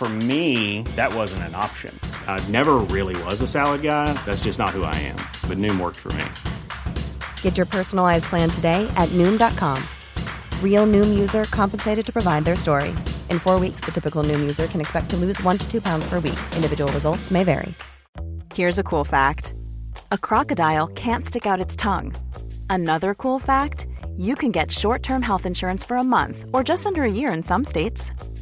For me, that wasn't an option. I never really was a salad guy. That's just not who I am. But Noom worked for me. Get your personalized plan today at Noom.com. Real Noom user compensated to provide their story. In four weeks, the typical Noom user can expect to lose one to two pounds per week. Individual results may vary. Here's a cool fact a crocodile can't stick out its tongue. Another cool fact you can get short term health insurance for a month or just under a year in some states.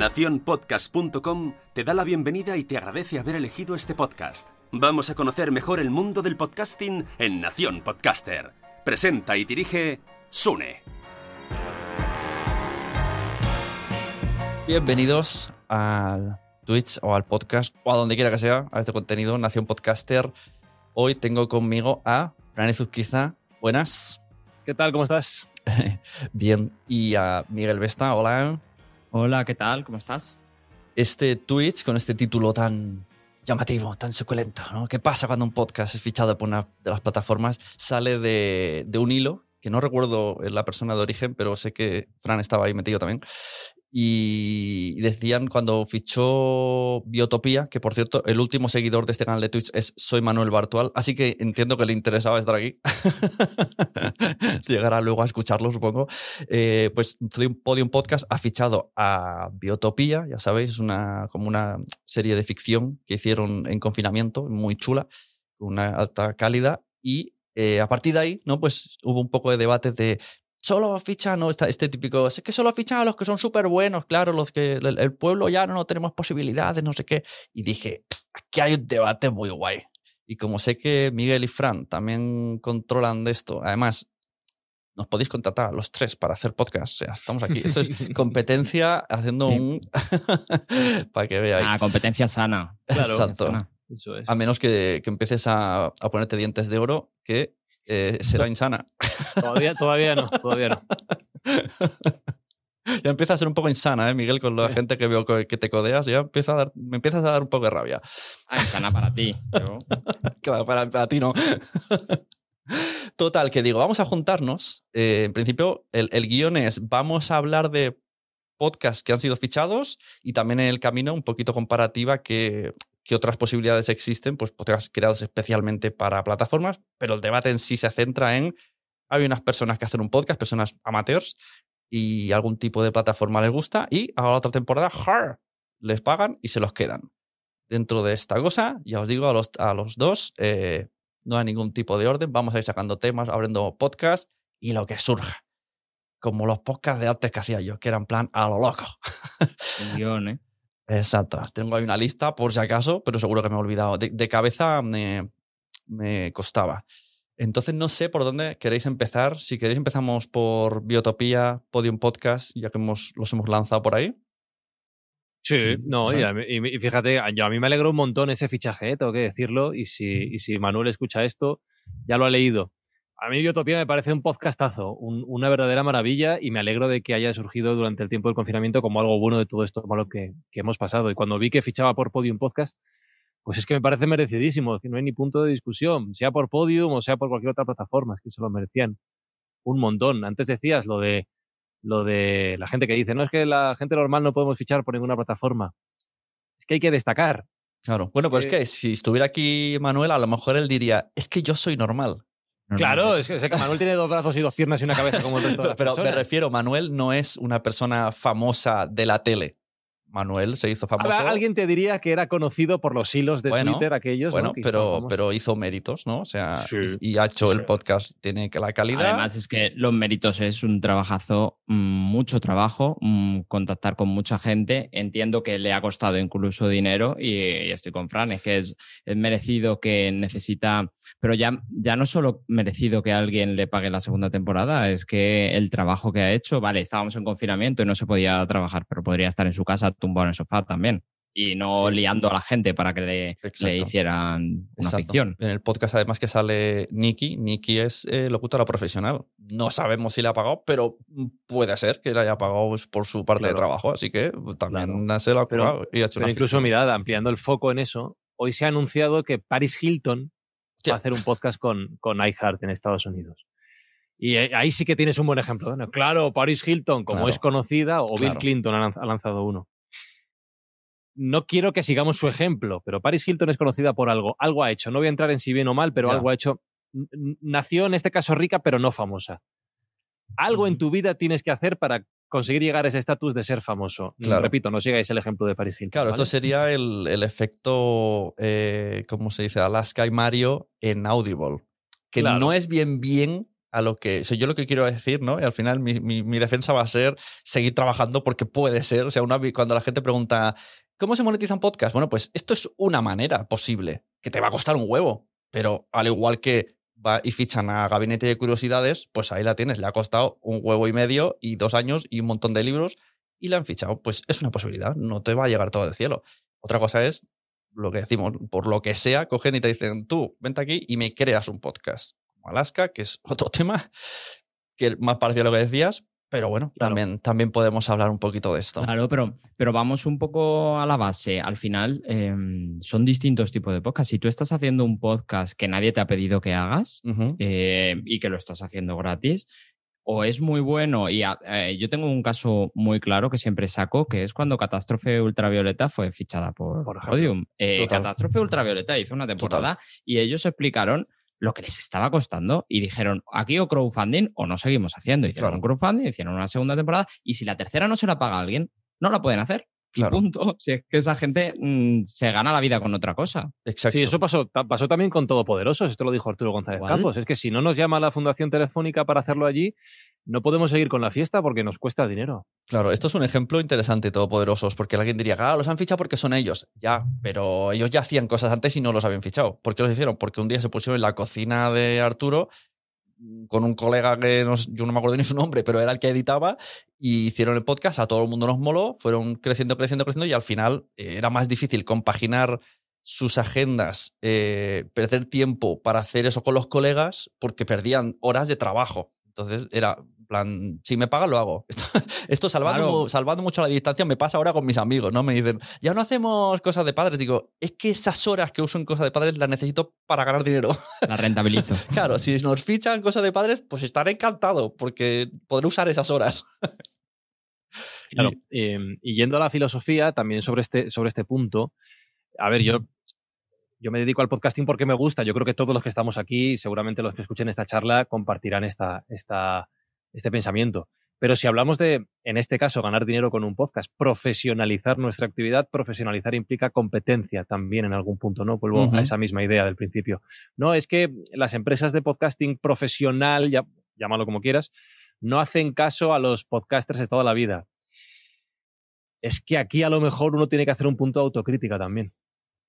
Naciónpodcast.com te da la bienvenida y te agradece haber elegido este podcast. Vamos a conocer mejor el mundo del podcasting en Nación Podcaster. Presenta y dirige Sune. Bienvenidos al Twitch o al podcast o a donde quiera que sea, a este contenido, Nación Podcaster. Hoy tengo conmigo a Fran Zuzquiza. Buenas. ¿Qué tal? ¿Cómo estás? Bien. Y a Miguel Vesta. Hola. Hola, ¿qué tal? ¿Cómo estás? Este Twitch con este título tan llamativo, tan suculento, ¿no? ¿Qué pasa cuando un podcast es fichado por una de las plataformas? Sale de, de un hilo, que no recuerdo la persona de origen, pero sé que Fran estaba ahí metido también. Y decían cuando fichó Biotopía, que por cierto, el último seguidor de este canal de Twitch es Soy Manuel Bartual, así que entiendo que le interesaba estar aquí. Llegará luego a escucharlo, supongo. Eh, pues Podium Podcast ha fichado a Biotopía, ya sabéis, es una, como una serie de ficción que hicieron en confinamiento, muy chula, una alta cálida, y eh, a partir de ahí, ¿no? Pues hubo un poco de debate de solo fichan, ¿no? Este, típico, es que solo fichan a los que son súper buenos, claro, los que el, pueblo ya no, tenemos posibilidades, no sé qué. Y dije, aquí hay un debate muy guay. Y como sé que Miguel y Fran también controlan de esto, además, nos podéis contratar los tres para hacer podcast. O sea, estamos aquí. Eso es competencia haciendo un. para que veáis. Ah, competencia sana. Claro, Exacto. Eso es. A menos que, que empieces a, a ponerte dientes de oro, que eh, será insana. Todavía, todavía no, todavía no. ya empieza a ser un poco insana, ¿eh, Miguel? Con la gente que veo que te codeas, ya empieza a dar, me empiezas a dar un poco de rabia. Ah, insana para ti. Pero... claro, para, para, ti no. Total, que digo, vamos a juntarnos. Eh, en principio, el, el guion es, vamos a hablar de podcasts que han sido fichados y también en el camino un poquito comparativa que qué otras posibilidades existen, pues podcasts creados especialmente para plataformas, pero el debate en sí se centra en, hay unas personas que hacen un podcast, personas amateurs, y algún tipo de plataforma les gusta, y a la otra temporada, les pagan y se los quedan. Dentro de esta cosa, ya os digo a los, a los dos, eh, no hay ningún tipo de orden, vamos a ir sacando temas, abriendo podcasts y lo que surja. Como los podcasts de antes que hacía yo, que eran plan a lo loco. guion, ¿eh? Exacto. Tengo ahí una lista por si acaso, pero seguro que me he olvidado. De, cabeza me, me, costaba. Entonces no sé por dónde queréis empezar. Si queréis empezamos por Biotopía, Podium Podcast, ya que hemos, los hemos lanzado por ahí. Sí, no, sí. y, fíjate, a- yo, a mí me alegró un montón ese fichaje, ¿eh? tengo que decirlo, y si, y si Manuel escucha esto, ya lo ha leído. A mí Biotopía me parece un podcastazo, un- una verdadera maravilla, y me alegro de que haya surgido durante el tiempo del confinamiento como algo bueno de todo esto malo que, que hemos pasado. Y cuando vi que fichaba por Podium Podcast, pues es que me parece merecidísimo, que no hay ni punto de discusión, sea por Podium o sea por cualquier otra plataforma, es que se lo merecían un montón. Antes decías lo de lo de la gente que dice, no es que la gente normal no podemos fichar por ninguna plataforma. Es que hay que destacar. Claro. Bueno, pues es que si estuviera aquí Manuel, a lo mejor él diría, es que yo soy normal. Claro, es que, es que Manuel tiene dos brazos y dos piernas y una cabeza como el resto de las Pero me refiero, Manuel no es una persona famosa de la tele. Manuel se hizo famoso. Alguien te diría que era conocido por los hilos de Bueno, Twitter aquellos. ¿no? Bueno, pero, pero hizo méritos, ¿no? O sea, Sí. y ha hecho Sí. el podcast, tiene la calidad. Además es que los méritos es un trabajazo, mm, mucho trabajo, mm, contactar con mucha gente. Entiendo que le ha costado incluso dinero y, y estoy con Fran, es que es, es merecido que necesita, pero ya, ya no solo merecido que alguien le pague la segunda temporada, es que el trabajo que ha hecho, vale, estábamos en confinamiento y no se podía trabajar, pero podría estar en su casa tumbado en el sofá también. Y no liando a la gente para que le, le hicieran una Exacto. ficción. En el podcast, además, que sale Nikki. Nikki es eh, locutora profesional. No sabemos si le ha pagado, pero puede ser que le haya pagado pues, por su parte de trabajo. Así que también Claro. se lo ha Pero- currado y ha hecho Pero una incluso, ficción. mirad, ampliando el foco en eso, hoy se ha anunciado que Paris Hilton Va a hacer un podcast con, con iHeart en Estados Unidos. Y eh, ahí sí que tienes un buen ejemplo. Bueno, claro, Paris Hilton, como Claro. es conocida, o Bill. Clinton ha lanz- ha lanzado uno. No quiero que sigamos su ejemplo, pero Paris Hilton es conocida por algo. Algo ha hecho. No voy a entrar en si bien o mal, pero algo ha hecho. Nació en este caso rica, pero no famosa. Algo en tu vida tienes que hacer para conseguir llegar a ese estatus de ser famoso. Claro. Repito, no sigáis el ejemplo de Paris Hilton. Claro, esto sería el, el efecto, eh, ¿cómo se dice? Alaska y Mario en Audible. Que Claro. no es bien bien a lo que. O sea, yo lo que quiero decir, ¿no? Y al final mi, mi- mi defensa va a ser seguir trabajando porque puede ser. O sea, una, cuando la gente pregunta, ¿cómo se monetiza un podcast? Bueno, pues esto es una manera posible, que te va a costar un huevo. Pero al igual que y fichan a Gabinete de Curiosidades, pues ahí la tienes. Le ha costado un huevo y medio y dos años y un montón de libros y la han fichado. Pues es una posibilidad, no te va a llegar todo del cielo. Otra cosa es lo que decimos, por lo que sea, cogen y te dicen, tú, vente aquí y me creas un podcast. Como Alaska, que es otro tema, que más parecido a lo que decías, pero bueno, Claro. también, también podemos hablar un poquito de esto. Claro, pero, pero vamos un poco a la base. Al final, eh, son distintos tipos de podcasts. Si tú estás haciendo un podcast que nadie te ha pedido que hagas Ujú. eh, y que lo estás haciendo gratis, o es muy bueno, y a- eh, yo tengo un caso muy claro que siempre saco, que es cuando Catástrofe Ultravioleta fue fichada por, Por. Podium. Eh, Total. Catástrofe Ultravioleta hizo una temporada y ellos explicaron lo que les estaba costando y dijeron, aquí o crowdfunding o no seguimos haciendo. Hicieron Claro. un crowdfunding, hicieron una segunda temporada y si la tercera no se la paga alguien, no la pueden hacer. Y Claro. punto. Si es que esa gente mm, se gana la vida con otra cosa. Exacto. Sí, eso pasó, pasó también con Todopoderosos. Esto lo dijo Arturo González. Campos. Es que si no nos llama la Fundación Telefónica para hacerlo allí, no podemos seguir con la fiesta porque nos cuesta dinero. Claro, esto es un ejemplo interesante, todopoderosos, porque alguien diría, ah, los han fichado porque son ellos. Ya, pero ellos ya hacían cosas antes y no los habían fichado. ¿Por qué los hicieron? Porque un día se pusieron en la cocina de Arturo mm, con un colega que no, yo no me acuerdo ni su nombre, pero era el que editaba, y hicieron el podcast, a todo el mundo nos moló, fueron creciendo, creciendo, creciendo, y al final eh, era más difícil compaginar sus agendas, eh, perder tiempo para hacer eso con los colegas, porque perdían horas de trabajo. Entonces era, plan, si me pagan, lo hago. Esto, esto salvando, Claro. salvando mucho la distancia me pasa ahora con mis amigos, ¿no? Me dicen, ya no hacemos cosas de padres. Digo, es que esas horas que uso en cosas de padres las necesito para ganar dinero. La rentabilizo. claro, si nos fichan cosas de padres, pues estaré encantado, porque podré usar esas horas. Claro, eh, y yendo a la filosofía, también sobre este, sobre este punto, a ver, yo, yo me dedico al podcasting porque me gusta. Yo creo que todos los que estamos aquí, seguramente los que escuchen esta charla, compartirán esta, esta, este pensamiento. Pero si hablamos de, en este caso, ganar dinero con un podcast, profesionalizar nuestra actividad, profesionalizar implica competencia también en algún punto, ¿no? Vuelvo a esa misma idea del principio. No, es que las empresas de podcasting profesional, ya, llámalo como quieras, no hacen caso a los podcasters de toda la vida. Es que aquí a lo mejor uno tiene que hacer un punto de autocrítica también.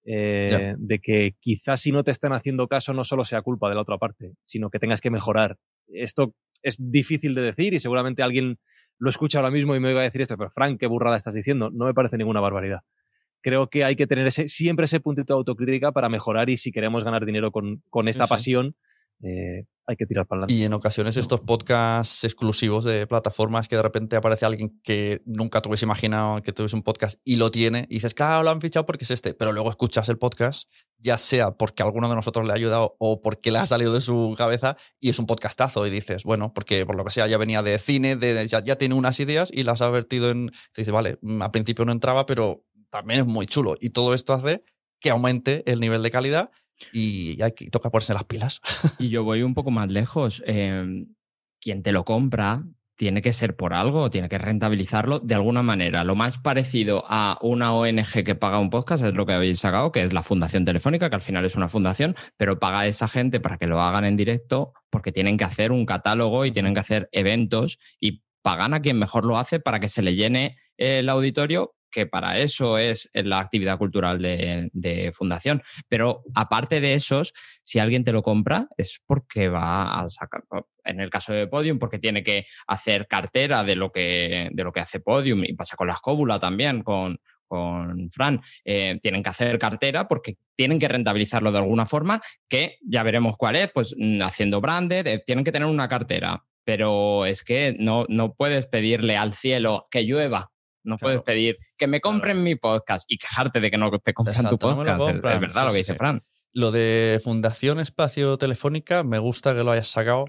Eh, de que quizás si no te están haciendo caso no solo sea culpa de la otra parte, sino que tengas que mejorar. Esto es difícil de decir y seguramente alguien lo escucha ahora mismo y me va a decir esto, pero Frank, qué burrada estás diciendo. No me parece ninguna barbaridad. Creo que hay que tener ese, siempre ese puntito de autocrítica para mejorar y si queremos ganar dinero con, con esta pasión, eh, hay que tirar para adelante. Y en ocasiones estos podcasts exclusivos de plataformas que de repente aparece alguien que nunca te hubiese imaginado que tuviese un podcast y lo tiene, y dices, claro, lo han fichado porque es este, pero luego escuchas el podcast, ya sea porque alguno de nosotros le ha ayudado o porque le ha salido de su cabeza y es un podcastazo y dices, bueno, porque por lo que sea ya venía de cine, de, ya, ya tiene unas ideas y las ha vertido en... Se dice, vale, mm, al principio no entraba, pero también es muy chulo. Y todo esto hace que aumente el nivel de calidad y hay que toca ponerse las pilas. Y yo voy un poco más lejos. Em, quien te lo compra tiene que ser por algo, tiene que rentabilizarlo de alguna manera. Lo más parecido a una ONG que paga un podcast es lo que habéis sacado, que es la Fundación Telefónica, que al final es una fundación, pero paga a esa gente para que lo hagan en directo porque tienen que hacer un catálogo y tienen que hacer eventos y pagan a quien mejor lo hace para que se le llene el auditorio que para eso es la actividad cultural de, fundación. Pero aparte de esos, si alguien te lo compra, es porque va a sacar, en el caso de Podium, porque tiene que hacer cartera de lo que, de lo que hace Podium y pasa con la escóbula también, con, con Fran, eh, tienen que hacer cartera porque tienen que rentabilizarlo de alguna forma, que ya veremos cuál es, pues mm, haciendo branded, eh, tienen que tener una cartera. Pero es que no, no puedes pedirle al cielo que llueva no puedes pedir que me compren mi podcast y quejarte de que no te compren tu podcast. es, verdad lo que dice Fran. Lo de Fundación Espacio Telefónica, me gusta que lo hayas sacado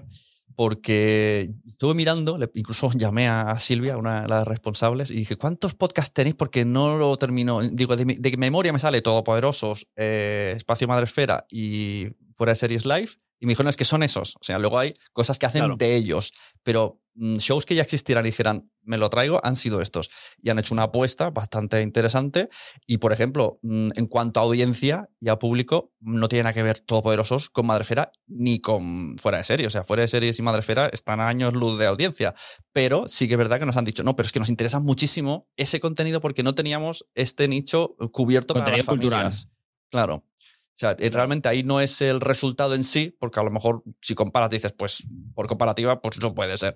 porque estuve mirando, incluso llamé a Silvia, una de las responsables, y dije, ¿cuántos podcasts tenéis? Porque no lo termino. Digo, de, memoria me sale Todopoderosos, eh, Espacio Madresfera y Fuera de Series Live. Y me dijo, no, es que son esos. O sea, luego hay cosas que hacen de ellos. Pero mm, shows que ya existieran y dijeran, me lo traigo, han sido estos. Y han hecho una apuesta bastante interesante. Y, por ejemplo, mm, en cuanto a audiencia y a público, no tiene nada que ver Todopoderosos con Madrefera ni con Fuera de Series. O sea, Fuera de Series y Madrefera están a años luz de audiencia. Pero sí que es verdad que nos han dicho, no, pero es que nos interesa muchísimo ese contenido porque no teníamos este nicho cubierto para las familias. Claro. O sea, realmente ahí no es el resultado en sí, porque a lo mejor si comparas dices, pues por comparativa, pues no puede ser.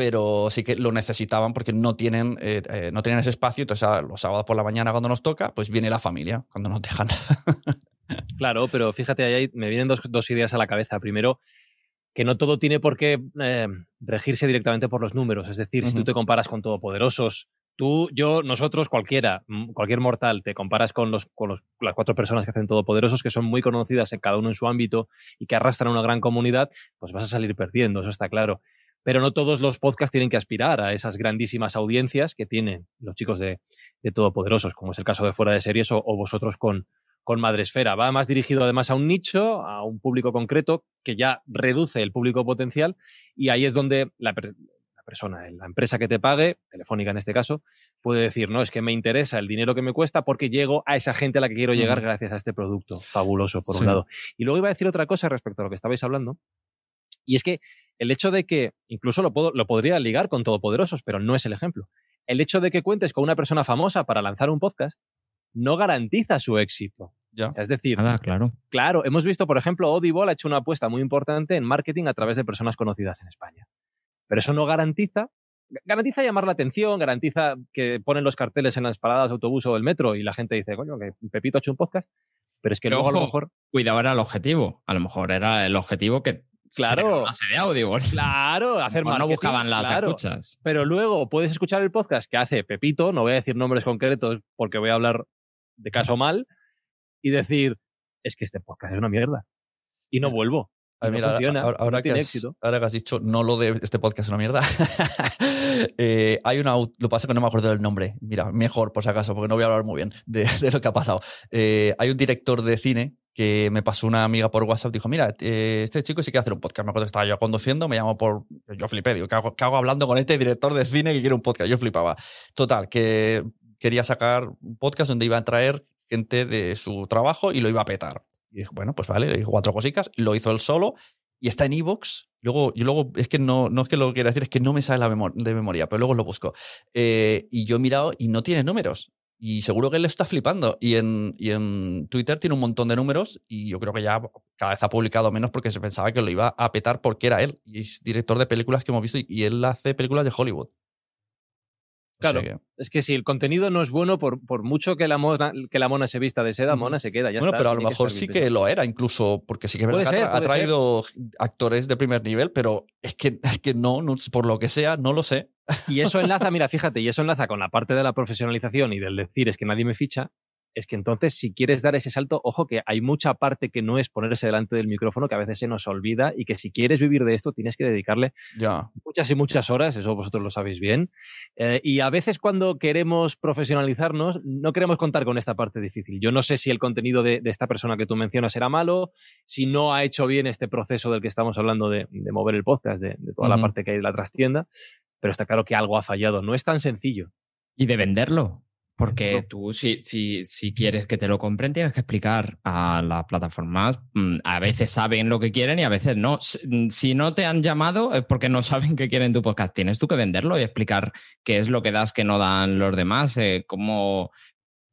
Pero sí que lo necesitaban porque no tienen, eh, eh, no tienen ese espacio. Entonces, los sábados por la mañana cuando nos toca, pues viene la familia cuando nos dejan. claro, pero fíjate, ahí me vienen dos, dos, ideas a la cabeza. Primero, que no todo tiene por qué eh, regirse directamente por los números. Es decir, si tú te comparas con todopoderosos, Tú, yo, nosotros, cualquiera, cualquier mortal, te comparas con, los, con los, las cuatro personas que hacen Todopoderosos, que son muy conocidas en cada uno en su ámbito y que arrastran una gran comunidad, pues vas a salir perdiendo, eso está claro. Pero no todos los podcasts tienen que aspirar a esas grandísimas audiencias que tienen los chicos de, de Todopoderosos, como es el caso de Fuera de Series o, vosotros con, con Madresfera. Va más dirigido además a un nicho, a un público concreto, que ya reduce el público potencial y ahí es donde la, persona, la empresa que te pague, Telefónica en este caso, puede decir, no, es que me interesa el dinero que me cuesta porque llego a esa gente a la que quiero llegar gracias a este producto. Fabuloso, por un lado. Y luego iba a decir otra cosa respecto a lo que estabais hablando, y es que el hecho de que, incluso lo, puedo, lo podría ligar con Todopoderosos, pero no es el ejemplo. El hecho de que cuentes con una persona famosa para lanzar un podcast no garantiza su éxito. Ya. Es decir, claro. Claro, hemos visto, por ejemplo, Audible ha hecho una apuesta muy importante en marketing a través de personas conocidas en España. Pero eso no garantiza, garantiza llamar la atención, garantiza que ponen los carteles en las paradas de autobús o del metro y la gente dice, coño, que Pepito ha hecho un podcast. Pero es que luego a lo mejor. Cuidado era el objetivo. A lo mejor era el objetivo que Claro. de audio. Claro, hacer más. No buscaban las escuchas. Pero luego puedes escuchar el podcast que hace Pepito, no voy a decir nombres concretos porque voy a hablar de caso mal, y decir, es que este podcast es una mierda. Y no vuelvo ahora, que has, ahora, que has, dicho, no lo de este podcast es una mierda. Eh, hay una. Lo pasa que no me acuerdo del nombre. Mira, mejor por si acaso, porque no voy a hablar muy bien de, lo que ha pasado. Eh, hay un director de cine que me pasó una amiga por WhatsApp. Dijo: Mira, eh, este chico sí quiere hacer un podcast. Me acuerdo que estaba yo conduciendo, me llamó por. Yo flipé, digo, ¿qué hago, ¿qué hago hablando con este director de cine que quiere un podcast? Yo flipaba. Total, que quería sacar un podcast donde iba a traer gente de su trabajo y lo iba a petar. Y dije, bueno, pues vale, le dijo cuatro cositas, lo hizo él solo y está en Evox. Luego, yo luego, es que no, no es que lo quiera decir, es que no me sale la de memoria, pero luego lo busco. Eh, y yo he mirado y no tiene números. Y seguro que él lo está flipando. Y en, y en Twitter tiene un montón de números y yo creo que ya cada vez ha publicado menos porque se pensaba que lo iba a petar porque era él. Y es director de películas que hemos visto y, y él hace películas de Hollywood. Claro, que- es que si el contenido no es bueno, por, por mucho que la, mona, que la mona se vista de seda, mona se queda. Ya bueno, está, pero a lo mejor sí que lo era, incluso, porque sí que es verdad que ha, ser. traído actores de primer nivel, pero es que, es que no, no, por lo que sea, no lo sé. Y eso enlaza, mira, fíjate, y eso enlaza con la parte de la profesionalización y del decir es que nadie me ficha. Es que entonces, si quieres dar ese salto, ojo que hay mucha parte que no es ponerse delante del micrófono, que a veces se nos olvida y que si quieres vivir de esto, tienes que dedicarle muchas y muchas horas, eso vosotros lo sabéis bien. Eh, y a veces cuando queremos profesionalizarnos, no queremos contar con esta parte difícil. Yo no sé si el contenido de, de esta persona que tú mencionas era malo, si no ha hecho bien este proceso del que estamos hablando de, de mover el podcast, de, de toda la parte que hay de la trastienda, pero está claro que algo ha fallado. No es tan sencillo. Y de venderlo. Porque tú, si, si, si quieres que te lo compren, tienes que explicar a las plataformas. mm, A veces saben lo que quieren y a veces no. Si si no te han llamado es porque no saben qué quieren tu podcast. Tienes tú que venderlo y explicar qué es lo que das que no dan los demás, eh, cómo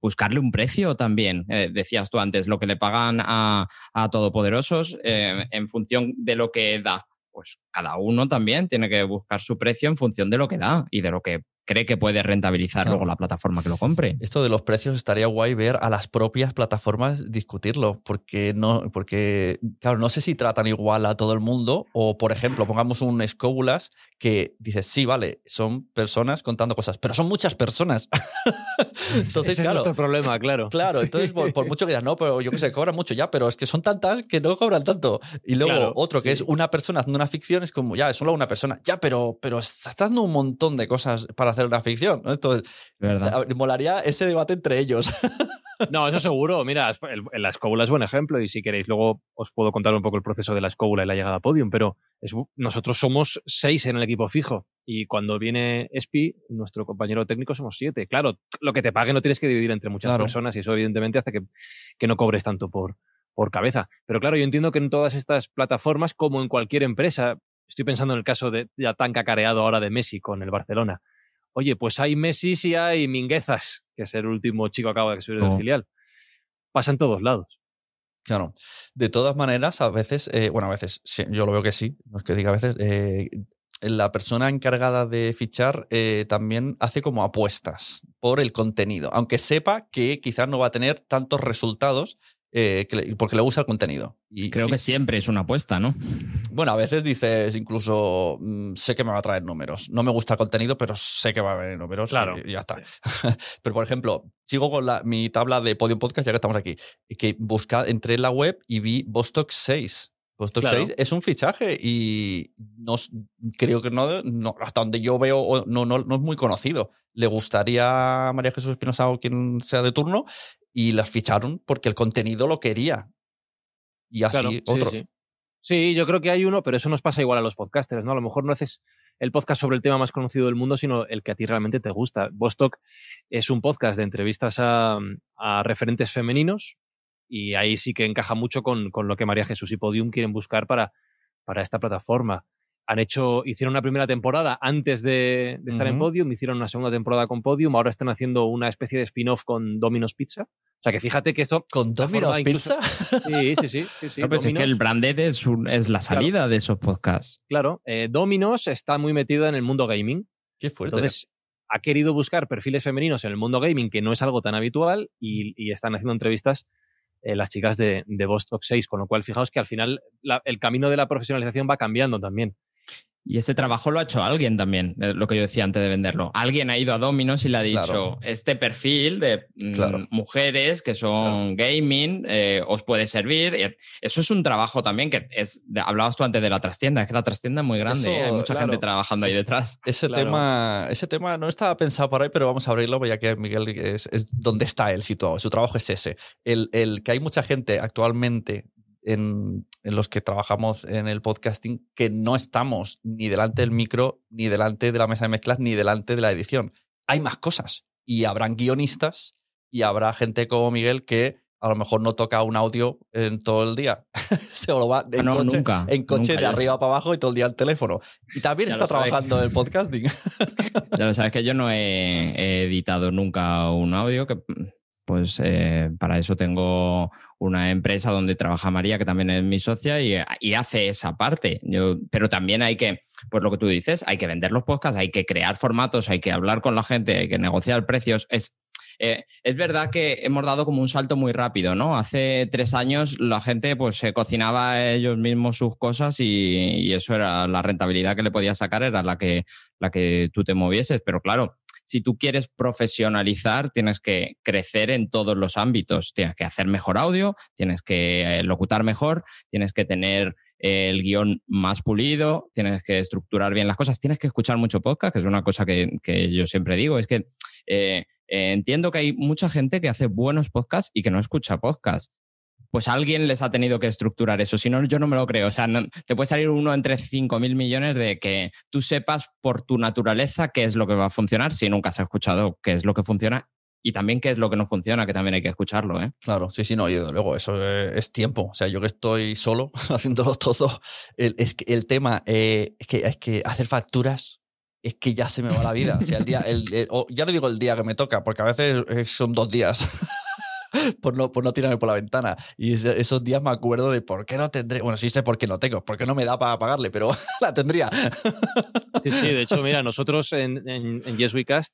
buscarle un precio también. Eh, decías tú antes, lo que le pagan a, a Todopoderosos eh, en función de lo que da. Pues cada uno también tiene que buscar su precio en función de lo que da y de lo que cree que puede rentabilizar Claro. luego la plataforma que lo compre. Esto de los precios estaría guay ver a las propias plataformas discutirlo, porque no, porque, claro, no sé si tratan igual a todo el mundo, o por ejemplo, pongamos un Escóbulas que dices, sí, vale, son personas contando cosas, pero son muchas personas. entonces, Ese es claro. nuestro problema, claro. Claro, entonces por, por mucho que digas, no, pero yo que sé, cobran mucho ya, pero es que son tantas que no cobran tanto. Y luego Claro, otro que sí. es una persona haciendo una ficción, es como, ya, es solo una persona. Ya, pero, pero estás dando un montón de cosas para hacer una ficción. ¿no? Entonces, molaría ese debate entre ellos. No, eso seguro. Mira, la escóbula es buen ejemplo y si queréis luego os puedo contar un poco el proceso de la escóbula y la llegada a podium, pero es nosotros somos seis en el equipo fijo y cuando viene Espi, nuestro compañero técnico, somos siete. Claro, lo que te pague no tienes que dividir entre muchas Claro. personas y eso evidentemente hace que, que no cobres tanto por, por cabeza. Pero claro, yo entiendo que en todas estas plataformas, como en cualquier empresa, estoy pensando en el caso de ya tan cacareado ahora de Messi con el Barcelona. Oye, pues hay Messi y hay Minguezas, que es el último chico que acaba de subir del Oh. filial. Pasa en todos lados. Claro. De todas maneras, a veces, eh, bueno, a veces, sí, yo lo veo que sí, no es que diga a veces, eh, la persona encargada de fichar eh, también hace como apuestas por el contenido, aunque sepa que quizás no va a tener tantos resultados eh, le- porque le gusta el contenido. Y Creo sí, que siempre es una apuesta, ¿no? Bueno, a veces dices incluso, mm, sé que me va a traer números. No me gusta el contenido, pero sé que va a haber números. Claro. Y ya está. pero, por ejemplo, sigo con la, mi tabla de Podium Podcast, ya que estamos aquí. Que busca, entré en la web y vi Vostok 6. Vostok Claro. 6 es un fichaje y no, creo que no, no- hasta donde yo veo, no, no, no es muy conocido. Le gustaría a María Jesús Espinosa o quien sea de turno y las ficharon porque el contenido lo quería. Y así Claro, sí, otros. Sí. Sí, yo creo que hay uno, pero eso nos pasa igual a los podcasters, ¿no? A lo mejor no haces el podcast sobre el tema más conocido del mundo, sino el que a ti realmente te gusta. Vostok es un podcast de entrevistas a, a referentes femeninos y ahí sí que encaja mucho con, con lo que María Jesús y Podium quieren buscar para, para esta plataforma. Han hecho, hicieron una primera temporada antes de, de estar en. Podium, hicieron una segunda temporada con Podium, ahora están haciendo una especie de spin-off con Domino's Pizza. O sea que fíjate que esto ¿Con Domino's forma incluso- Pizza? Sí, sí, sí. sí, sí, No, pues es que el branded es, un- es la salida de esos podcasts. Claro, eh, Domino's está muy metido en el mundo gaming. Qué fuerte. Entonces, ha querido buscar perfiles femeninos en el mundo gaming, que no es algo tan habitual, y, y están haciendo entrevistas eh, las chicas de, de Vostok 6, con lo cual fijaos que al final la- el camino de la profesionalización va cambiando también. Y ese trabajo lo ha hecho alguien también, eh, lo que yo decía antes de venderlo. Alguien ha ido a Domino's y le ha dicho, Claro. este perfil de mm, Claro. mujeres que son gaming eh, os puede servir. Eso es un trabajo también que es, hablabas tú antes de la trastienda, es que la trastienda es muy grande, Eso, ¿eh? hay mucha claro. gente trabajando ahí Es- detrás. Ese, Claro. tema, ese tema no estaba pensado por ahí, pero vamos a abrirlo, ya que Miguel es, es donde está él situado. Su trabajo es ese. El, el que hay mucha gente actualmente en, en los que trabajamos en el podcasting que no estamos ni delante del micro, ni delante de la mesa de mezclas, ni delante de la edición. Hay más cosas. Y habrán guionistas y habrá gente como Miguel que a lo mejor no toca un audio en todo el día. Se lo va en Ah, no, coche, nunca, en coche nunca, de arriba para abajo y todo el día el teléfono. Y también Ya está trabajando en podcasting. Ya lo sabes que yo no he, he editado nunca un audio, que pues eh, para eso tengo una empresa donde trabaja María, que también es mi socia, y, hace esa parte. Yo, pero también hay que, pues lo que tú dices, hay que vender los podcasts, hay que crear formatos, hay que hablar con la gente, hay que negociar precios. Es, eh, es verdad que hemos dado como un salto muy rápido, ¿no? Hace tres años la gente pues se cocinaba ellos mismos sus cosas y, y eso era la rentabilidad que le podías sacar, era la que, la que tú te movieses. Pero claro, si tú quieres profesionalizar, tienes que crecer en todos los ámbitos. Tienes que hacer mejor audio, tienes que eh, locutar mejor, tienes que tener eh, el guion más pulido, tienes que estructurar bien las cosas, tienes que escuchar mucho podcast, que es una cosa que, que yo siempre digo, es que eh, entiendo que hay mucha gente que hace buenos podcasts y que no escucha podcasts. Pues alguien les ha tenido que estructurar eso, si no, yo no me lo creo. O sea, no- te puede salir uno entre 5 mil millones de que tú sepas por tu naturaleza qué es lo que va a funcionar si nunca has escuchado qué es lo que funciona y también qué es lo que no funciona, que también hay que escucharlo. ¿eh? Claro, sí, sí, no, y luego, eso es tiempo. O sea, yo que estoy solo haciéndolo todo, el, es que el tema eh, es, que, es que hacer facturas es que ya se me va la vida. O sea, el día, o ya no digo el día que me toca, porque a veces eh, son dos días. Por no, por no tirarme por la ventana. Y esos días me acuerdo de por qué no tendré. Bueno, sí sé por qué no tengo, porque no me da para pagarle, pero la tendría. Sí, sí, de hecho, mira, nosotros en, en, en Yes We Cast,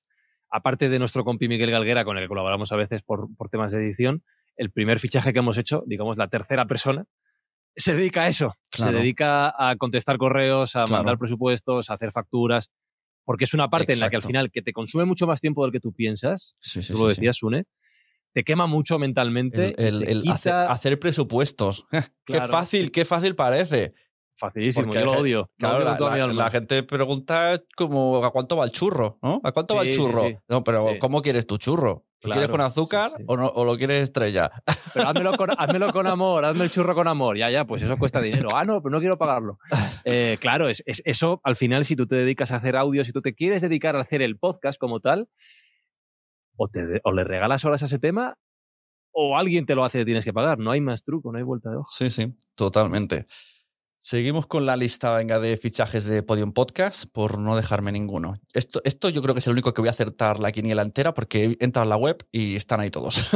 aparte de nuestro compi Miguel Galguera, con el que colaboramos a veces por, por temas de edición, el primer fichaje que hemos hecho, digamos, la tercera persona, se dedica a eso. Claro. Se dedica a contestar correos, a Claro. mandar presupuestos, a hacer facturas, porque es una parte en la que al final que te consume mucho más tiempo del que tú piensas, Sí, sí, tú sí, lo sí. decías, Sune, te quema mucho mentalmente. El, el- te el quita- hacer, hacer presupuestos. qué fácil, qué fácil parece. Facilísimo, porque yo lo odio. lo Claro, odio la, gente pregunta como ¿a cuánto va el churro? ¿no? ¿A cuánto va el sí, churro? sí. No, pero. ¿cómo quieres tu churro? ¿Lo Claro, quieres con azúcar. O, no- o lo quieres estrella? Pero házmelo con, házmelo con amor, hazme el churro con amor. Ya, ya, pues eso cuesta dinero. Ah, no, pero no quiero pagarlo. Eh, claro, es, es- eso al final, si tú te dedicas a hacer audio, si tú te quieres dedicar a hacer el podcast como tal, o, te, o le regalas horas a ese tema, o alguien te lo hace y tienes que pagar. No hay más truco, no hay vuelta de hoja. Sí, sí, totalmente. Seguimos con la lista, venga, de fichajes de Podium Podcast, por no dejarme ninguno. Esto, esto yo creo que es el único que voy a acertar la quiniela entera, porque entra en la web y están ahí todos.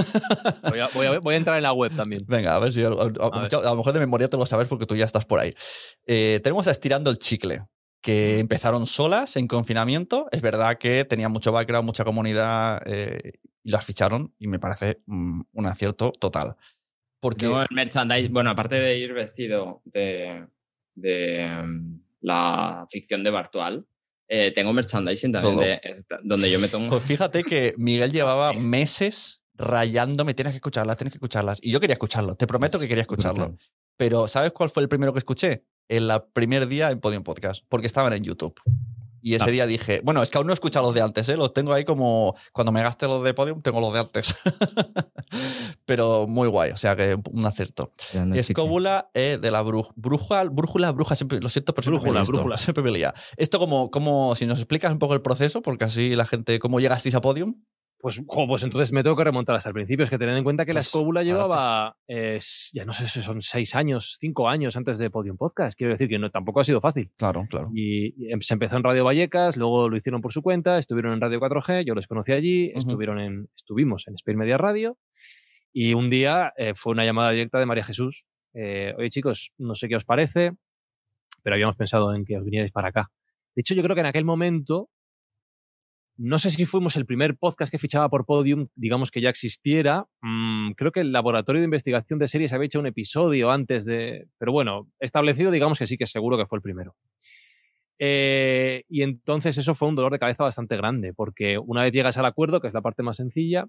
Voy a, voy a- voy a entrar en la web también. Venga, a ver si a, a- a- ver. a lo mejor de memoria te lo sabes porque tú ya estás por ahí. Eh, tenemos a Estirando el Chicle, que empezaron solas en confinamiento. Es verdad que tenían mucho background, mucha comunidad eh, y las ficharon y me parece mm, un acierto total. Porque Tengo el merchandise, bueno, aparte de ir vestido de, de mm, la ficción de Bartual, eh, tengo merchandising también de- eh, donde yo me tomo. Pues fíjate que Miguel llevaba meses rayándome, tienes que escucharlas, tienes que escucharlas. Y yo quería escucharlo, te prometo que quería escucharlo. Pero ¿sabes cuál fue el primero que escuché? El la- primer día en Podium Podcast, porque estaban en YouTube. Y ese Ah. día dije, bueno, es que aún no he escuchado los de antes, ¿eh? los tengo ahí como, cuando me gaste los de Podium, tengo los de antes. Pero muy guay, o sea que un acierto. No. Escóbula eh, de la bruja. Bruja, brújula, bruja, siempre, lo siento, pero siempre Brújula, listo, brújula. Siempre me lía. Esto como, como, si nos explicas un poco el proceso, porque así la gente, ¿cómo llegasteis a Podium? Pues, jo, pues entonces me tengo que remontar hasta el principio. Es que tened en cuenta que la Pues, escóbula adelante. llevaba, eh, ya no sé si son seis años, cinco años antes de Podium Podcast. Quiero decir que no, tampoco ha sido fácil. Claro, claro. Y, y em- se empezó en Radio Vallecas, luego lo hicieron por su cuenta, estuvieron en Radio 4G, yo los conocí allí, Ujú. estuvieron en, estuvimos en Spain Media Radio y un día eh, fue una llamada directa de María Jesús. eh, Oye chicos, no sé qué os parece, pero habíamos pensado en que os vinierais para acá. De hecho, yo creo que en aquel momento, no sé si fuimos el primer podcast que fichaba por Podium, digamos que ya existiera. Mm, creo que el Laboratorio de Investigación de Series había hecho un episodio antes de... Pero bueno, establecido digamos que sí que seguro que fue el primero. Eh, y entonces eso fue un dolor de cabeza bastante grande, porque una vez llegas al acuerdo, que es la parte más sencilla,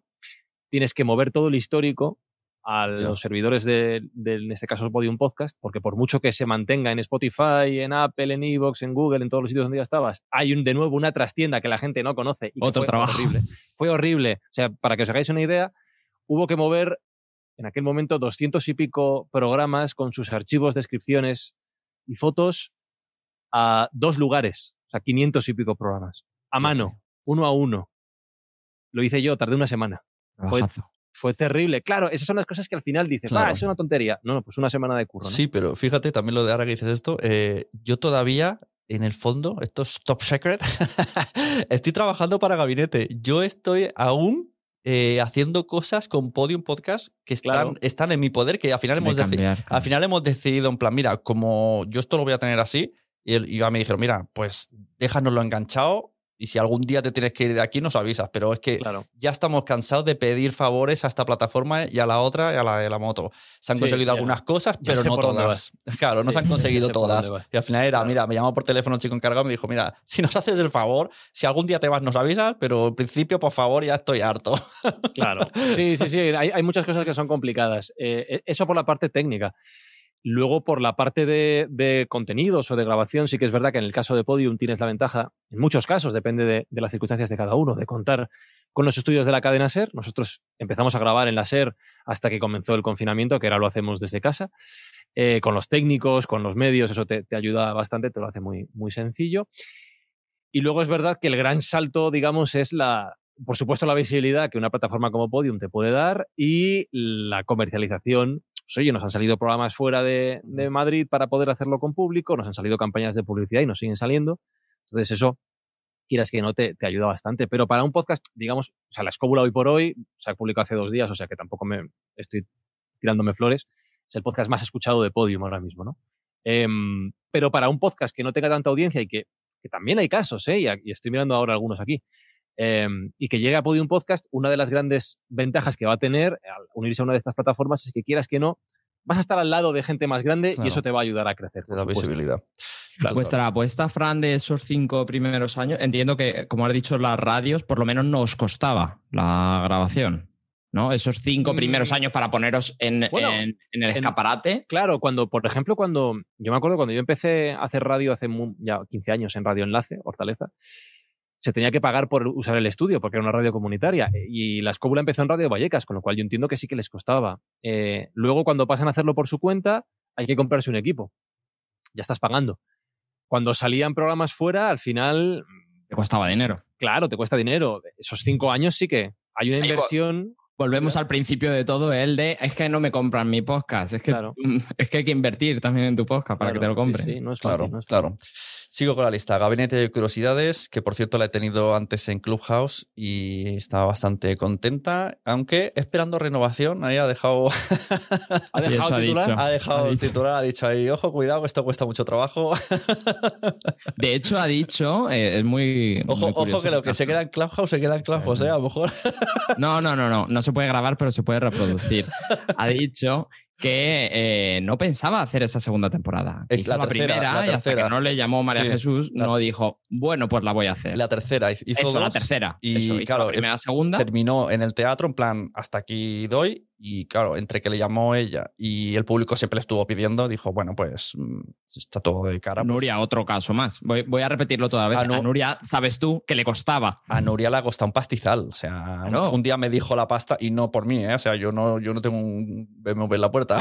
tienes que mover todo el histórico a los servidores de, de, en este caso, Podium Podcast, porque por mucho que se mantenga en Spotify, en Apple, en Evox, en Google, en todos los sitios donde ya estabas, hay un, de nuevo una trastienda que la gente no conoce. Y Otro fue trabajo. Horrible. Fue horrible. O sea, para que os hagáis una idea, hubo que mover en aquel momento doscientos y pico programas con sus archivos, descripciones y fotos a dos lugares. O sea, 500 y pico programas. A mano, uno a uno. Lo hice yo, tardé una semana. Fue. Fue terrible. Claro, esas son las cosas que al final dices, Claro. ah, es una tontería. No, no, pues una semana de curro, ¿no? Sí, pero fíjate también lo de ahora que dices esto. eh, yo todavía, en el fondo, esto es top secret, estoy trabajando para gabinete. Yo estoy aún eh, haciendo cosas con Podium Podcast que están, Claro. están en mi poder, que al final hemos cambiar, al final hemos decidido, en plan, mira, como yo esto lo voy a tener así, y, y me dijeron, mira, pues déjanoslo enganchado. Y si algún día te tienes que ir de aquí, nos avisas. Pero es que Claro. ya estamos cansados de pedir favores a esta plataforma y a la otra y a la de la moto. Se han Sí, conseguido algunas cosas, pero no todas. Claro, no Sí, se han conseguido todas. Y al final era, Claro. mira, me llamó por teléfono un chico encargado y me dijo, mira, si nos haces el favor, si algún día te vas, nos avisas, pero en principio, por favor, ya estoy harto. Claro. Sí, sí, sí. Hay, hay muchas cosas que son complicadas. Eh, eso por la parte técnica. Luego, por la parte de, contenidos o de grabación, sí que es verdad que en el caso de Podium tienes la ventaja, en muchos casos, depende de, de las circunstancias de cada uno, de contar con los estudios de la cadena SER. Nosotros empezamos a grabar en la SER hasta que comenzó el confinamiento, que ahora lo hacemos desde casa. Eh, con los técnicos, con los medios, eso te, te ayuda bastante, te lo hace muy, muy sencillo. Y luego es verdad que el gran salto, digamos, es la, por supuesto, la visibilidad que una plataforma como Podium te puede dar y la comercialización. Pues, oye, nos han salido programas fuera de, de Madrid para poder hacerlo con público, nos han salido campañas de publicidad y nos siguen saliendo. Entonces, eso, quieras que no, te, te ayuda bastante. Pero para un podcast, digamos, o sea, la escóbula hoy por hoy se ha publicado hace dos días, o sea que tampoco me estoy tirándome flores. Es el podcast más escuchado de Podium ahora mismo, ¿no? Em, pero para un podcast que no tenga tanta audiencia y que, que también hay casos, ¿eh? y estoy mirando ahora algunos aquí, em, y que llegue a Podium Podcast, una de las grandes ventajas que va a tener al unirse a una de estas plataformas es que quieras que no, vas a estar al lado de gente más grande Claro. y eso te va a ayudar a crecer. Te da visibilidad. Claro. Vuestra apuesta, Fran, de esos cinco primeros años, entiendo que, como has dicho, las radios por lo menos no os costaba la grabación, ¿no? Esos cinco Mm. primeros años para poneros en, Bueno, en- en el en- escaparate. Claro, cuando, por ejemplo, cuando yo me acuerdo cuando yo empecé a hacer radio hace ya 15 años en Radio Enlace, Hortaleza, se tenía que pagar por usar el estudio porque era una radio comunitaria y la escóbula empezó en Radio Vallecas, con lo cual yo entiendo que sí que les costaba. Eh, luego, cuando pasan a hacerlo por su cuenta, hay que comprarse un equipo. Ya estás pagando. Cuando salían programas fuera, al final, Te costaba dinero. claro, te cuesta dinero. Esos cinco años sí que hay una inversión. Volvemos al principio de todo, el de es que no me compran mi podcast, es que, Claro. es que hay que invertir también en tu podcast para que te lo sí, compren. sí, no es fácil, Claro, no es fácil. claro. Sigo con la lista. Gabinete de Curiosidades, que por cierto la he tenido antes en Clubhouse y estaba bastante contenta, aunque esperando renovación, ahí ha dejado, ¿Ha Sí, dejado ha titular? dicho. ha dejado Ha el titular, ha dicho ahí, ojo, cuidado, que esto cuesta mucho trabajo. De hecho, ha dicho, eh, es muy. Ojo, muy ojo que lo que se queda en Clubhouse se queda en Clubhouse, ¿eh? A lo mejor. No, no, no, no. No se puede grabar, pero se puede reproducir. ha dicho que eh, no pensaba hacer esa segunda temporada. Es hizo la la, tercera, primera la y hasta tercera. que no le llamó María Sí, Jesús, no dijo, bueno, pues la voy a hacer. La tercera hizo Eso, la dos, tercera. Y Eso, hizo claro, la primera, segunda. terminó en el teatro, en plan, hasta aquí doy. Y claro, entre que le llamó ella y el público siempre le estuvo pidiendo, dijo, bueno, pues mm, está todo de cara. pues, Nuria, otro caso más. Voy, voy a repetirlo toda vez. No. A Nuria, sabes tú que le costaba. a Nuria le ha costado un pastizal. O sea, un- día me dijo la pasta y no por mí, ¿eh? O sea, yo no, yo no tengo un BMW en la puerta.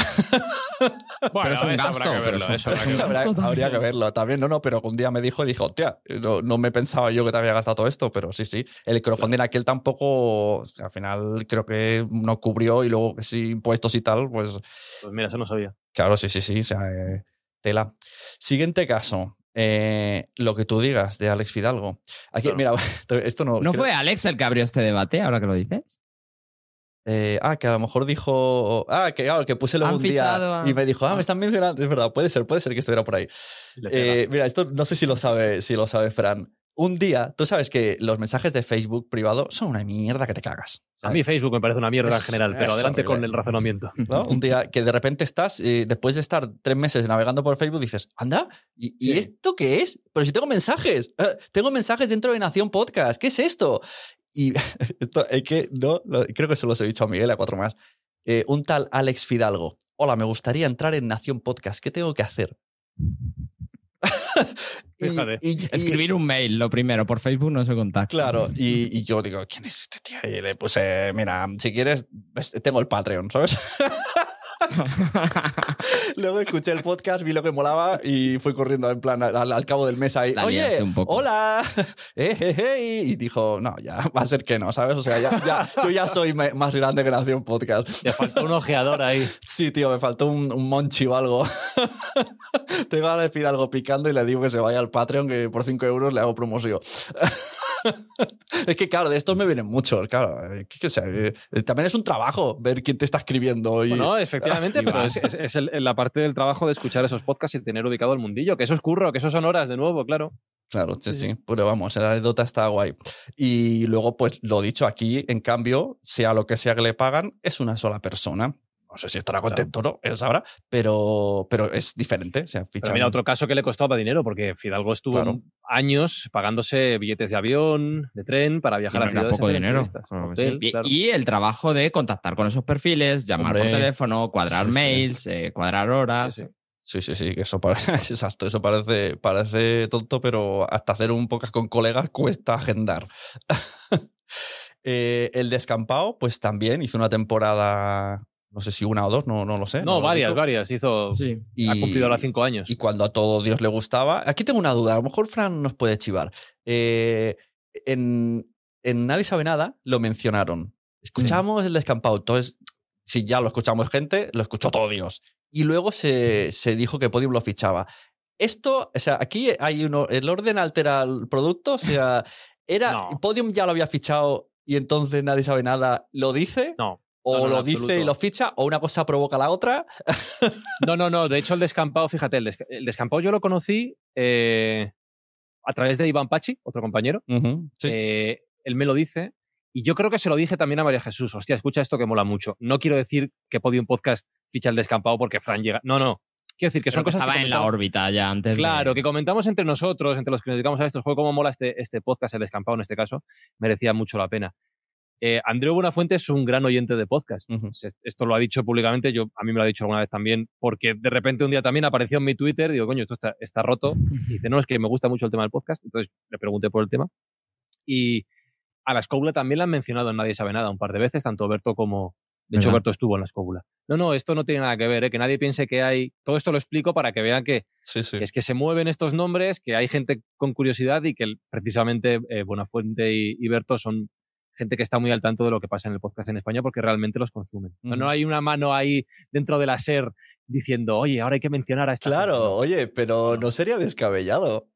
Bueno, es un eso gasto, habrá que pero verlo, es un- eso habrá es que un verlo. Habría, gasto habría que también. verlo también. No, no, pero un día me dijo y dijo, hostia, no, no me pensaba yo que te había gastado todo esto, pero sí, sí. El crowdfunding aquel tampoco, al final creo que no cubrió y luego que sí, impuestos y tal, pues Pues mira, eso no sabía. Claro, sí, sí, sí. O sea, eh, tela. Siguiente caso. eh, lo que tú digas de Alex Fidalgo. Aquí, Claro. mira, esto no. ¿No creo- fue Alex el que abrió este debate, ahora que lo dices? Eh, ah, que a lo mejor dijo. Ah, que claro, que puse luego un día a- y me dijo, ah, me están mencionando. Es verdad, puede ser, puede ser que estuviera por ahí. Eh, mira, esto no sé si lo sabe, si lo sabe Fran. Un día, tú sabes que los mensajes de Facebook privado son una mierda que te cagas. a mí Facebook me parece una mierda en Es- general, pero adelante con horrible. el razonamiento. ¿no? Un día que de repente estás, eh, después de estar tres meses navegando por Facebook, dices, anda, ¿y, y esto qué es? Pero si tengo mensajes, eh, tengo mensajes dentro de Nación Podcast, ¿qué es esto? Y esto es que no, lo- creo que se los he dicho a Miguel a cuatro más. Eh, un tal Alex Fidalgo. Hola, me gustaría entrar en Nación Podcast. ¿Qué tengo que hacer? Y- y- Escribir un mail, lo primero. Por Facebook no se contacta. Claro, y, yo digo, ¿quién es este tío? Y le puse, mira, si quieres, es- tengo el Patreon, ¿sabes? Luego escuché el podcast, vi lo que molaba y fui corriendo en plan al, al cabo del mes ahí. La Oye, liaste un poco". hola. Eh, eh, eh", y dijo, no, ya va a ser que no, ¿sabes? O sea, ya, ya, yo ya soy más grande que Nación Podcast. Te faltó un ojeador ahí. Sí, tío, me faltó un, un monchi o algo. Tengo ganas de decir algo picando y le digo que se vaya al Patreon, que por 5 euros le hago promoción. es que, claro, de estos me vienen muchos, claro. que- que sea, eh, también es un trabajo ver quién te está escribiendo. Y... Bueno, efectivamente, pero es, es- es el- la parte del trabajo de escuchar esos podcasts y tener ubicado el mundillo, que eso es curro, que eso son horas de nuevo, claro. Claro, sí, sí. Pero vamos, la anécdota está guay. Y luego, pues lo dicho, aquí, en cambio, sea lo que sea que le pagan, es una sola persona. No sé si estará contento o no, él sabrá, pero, pero es diferente. O sea, Pero mira, otro caso que le costaba dinero, porque Fidalgo estuvo Claro. años pagándose billetes de avión, de tren, para viajar Y a ciudades poco dinero. Hotel, sí. Y- claro. Y el trabajo de contactar con esos perfiles, llamar por Hombre. teléfono, cuadrar Sí, sí. mails, eh, cuadrar horas. Sí, sí. Sí, sí, sí, que eso parece, exacto, eso parece, parece tonto, pero hasta hacer un podcast con colegas cuesta agendar. Eh, el descampado, pues también hizo una temporada, no sé si una o dos, no, no lo sé. No, lo varias, varias. Hizo, Sí. Y- Ha cumplido ahora cinco años. Y cuando a todo Dios le gustaba. Aquí tengo una duda, a lo mejor Fran nos puede chivar. Eh, en, en Nadie sabe nada lo mencionaron. Escuchamos el descampado. Entonces, si ya lo escuchamos gente, lo escuchó todo Dios. Y luego se, se dijo que Podium lo fichaba. Esto, o sea, aquí hay uno. ¿El orden altera el producto? O sea, era. No. Podium ya lo había fichado y entonces nadie sabe nada. ¿Lo dice? No. O no, no, lo dice y lo ficha, o una cosa provoca la otra. No, no, no. De hecho, el descampado, fíjate, el, desca- el descampado yo lo conocí eh, a través de Iván Pachi, otro compañero. Sí. Eh, él me lo dice. Y yo creo que se lo dije también a María Jesús. Hostia, escucha esto que mola mucho. No quiero decir que Podium Podcast ficha el descampado porque Fran llega. No, no. Quiero decir que son Pero cosas que estaba en la órbita ya antes. de- Claro, que comentamos entre nosotros, entre los que nos dedicamos a esto, fue cómo mola este, este podcast, el descampado en este caso, merecía mucho la pena. Eh, Andreu Buenafuente es un gran oyente de podcast. Esto lo ha dicho públicamente, yo, a mí me lo ha dicho alguna vez también, porque de repente un día también apareció en mi Twitter, digo, coño, esto está, está roto. Y dice, no, es que me gusta mucho el tema del podcast, entonces le pregunté por el tema. Y a la Escobla también la han mencionado en Nadie Sabe Nada un par de veces, tanto Berto como... De hecho, ¿Verdad? Berto estuvo en la Escobla. No, no, esto no tiene nada que ver, ¿eh? que nadie piense que hay... Todo esto lo explico para que vean que Sí, sí. que es que se mueven estos nombres, que hay gente con curiosidad y que precisamente eh, Buenafuente y, y Berto son gente que está muy al tanto de lo que pasa en el podcast en España porque realmente los consumen. No, hay una mano ahí dentro de la SER diciendo, oye, ahora hay que mencionar a esta Claro, gente". oye, pero no sería descabellado.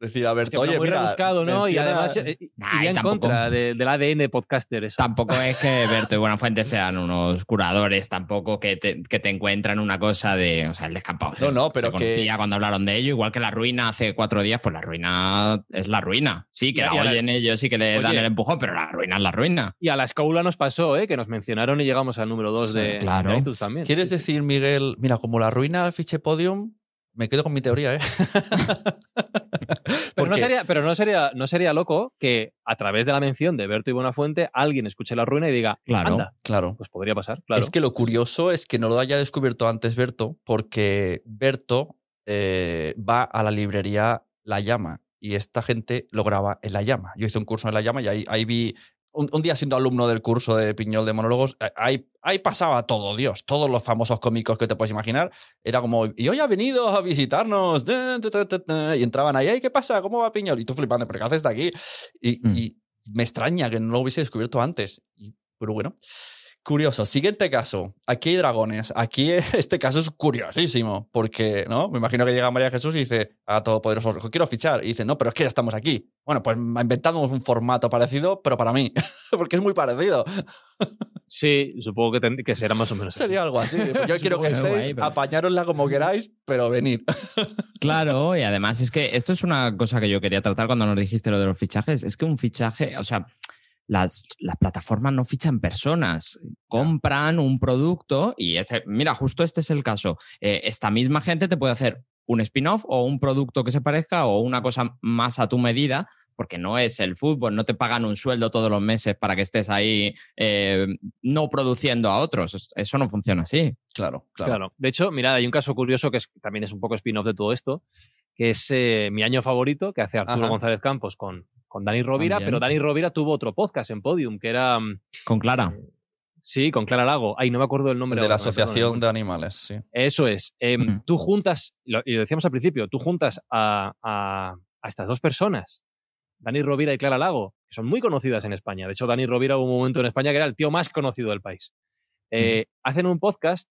Decir, a ver, Hostia, oye, muy mira. rebuscado, ¿no? Y además eh, Nah, iría y en tampoco- contra de- del ADN podcaster eso. Tampoco es que Berto y Buenafuente sean unos curadores, tampoco que te, que te encuentran una cosa de. O sea, el descampado. No, no, se pero que- conocía cuando hablaron de ello, igual que la ruina hace cuatro días, pues la ruina es la ruina. Sí, que Y- la y a la- oyen ellos, sí que le dan el empujón, pero la ruina es la ruina. Y a la Escoula nos pasó, ¿eh? que nos mencionaron y llegamos al número 2 Sí, de, claro. de iTunes también. ¿Quieres Sí, sí. decir, Miguel, mira, como la ruina al fiche podium, me quedo con mi teoría, ¿eh? Pero, no sería, pero no sería, no sería loco que a través de la mención de Berto y Buenafuente alguien escuche la ruina y diga, Claro. anda, Claro. pues podría pasar, claro. Es que lo curioso es que no lo haya descubierto antes Berto, porque Berto eh, va a la librería La Llama y esta gente lo graba en La Llama. Yo hice un curso en La Llama y ahí, ahí vi, un, un día siendo alumno del curso de Piñol de Monólogos, eh, ahí, ahí pasaba todo, Dios, todos los famosos cómicos que te puedes imaginar. Era como, y hoy ha venido a visitarnos, da, da, da, da, da", y entraban ahí, "Ay, ¿qué pasa? ¿Cómo va Piñol? Y tú flipando, ¿pero qué haces de aquí? Y, Mm. y me extraña que no lo hubiese descubierto antes. Pero bueno. Curioso. Siguiente caso. Aquí hay dragones. Aquí este caso es curiosísimo. Porque, ¿no? Me imagino que llega María Jesús y dice a Todopoderoso, quiero fichar. Y dice, no, pero es que ya estamos aquí. Bueno, pues inventamos un formato parecido, pero para mí. porque es muy parecido. Sí, supongo que, ten- que será más o menos. así. Sería algo así. Pues Yo quiero que estéis, guay, pero- apañárosla como queráis, pero venid. Claro, y además es que esto es una cosa que yo quería tratar cuando nos dijiste lo de los fichajes. Es que un fichaje, o sea, las, las plataformas no fichan personas, compran un producto y ese, mira, justo este es el caso. Eh, esta misma gente te puede hacer un spin-off o un producto que se parezca o una cosa más a tu medida. Porque no es el fútbol, no te pagan un sueldo todos los meses para que estés ahí eh, no produciendo a otros. Eso no funciona así. Claro, claro. Claro. De hecho, mirad, hay un caso curioso que es- también es un poco spin-off de todo esto, que es eh, mi año favorito, que hace Arturo Ajá. González Campos con, con Dani Rovira, También. pero Dani Rovira tuvo otro podcast en Podium, que era mm, Con Clara. Sí, con Clara Lago. Ay, no me acuerdo del nombre. de la ahora. Asociación de Animales, sí. Eso es. Em. Tú juntas, lo- y lo decíamos al principio, tú juntas a, a- a estas dos personas, Dani Rovira y Clara Lago, que son muy conocidas en España. De hecho, Dani Rovira hubo un momento en España que era el tío más conocido del país. Eh, Hacen un podcast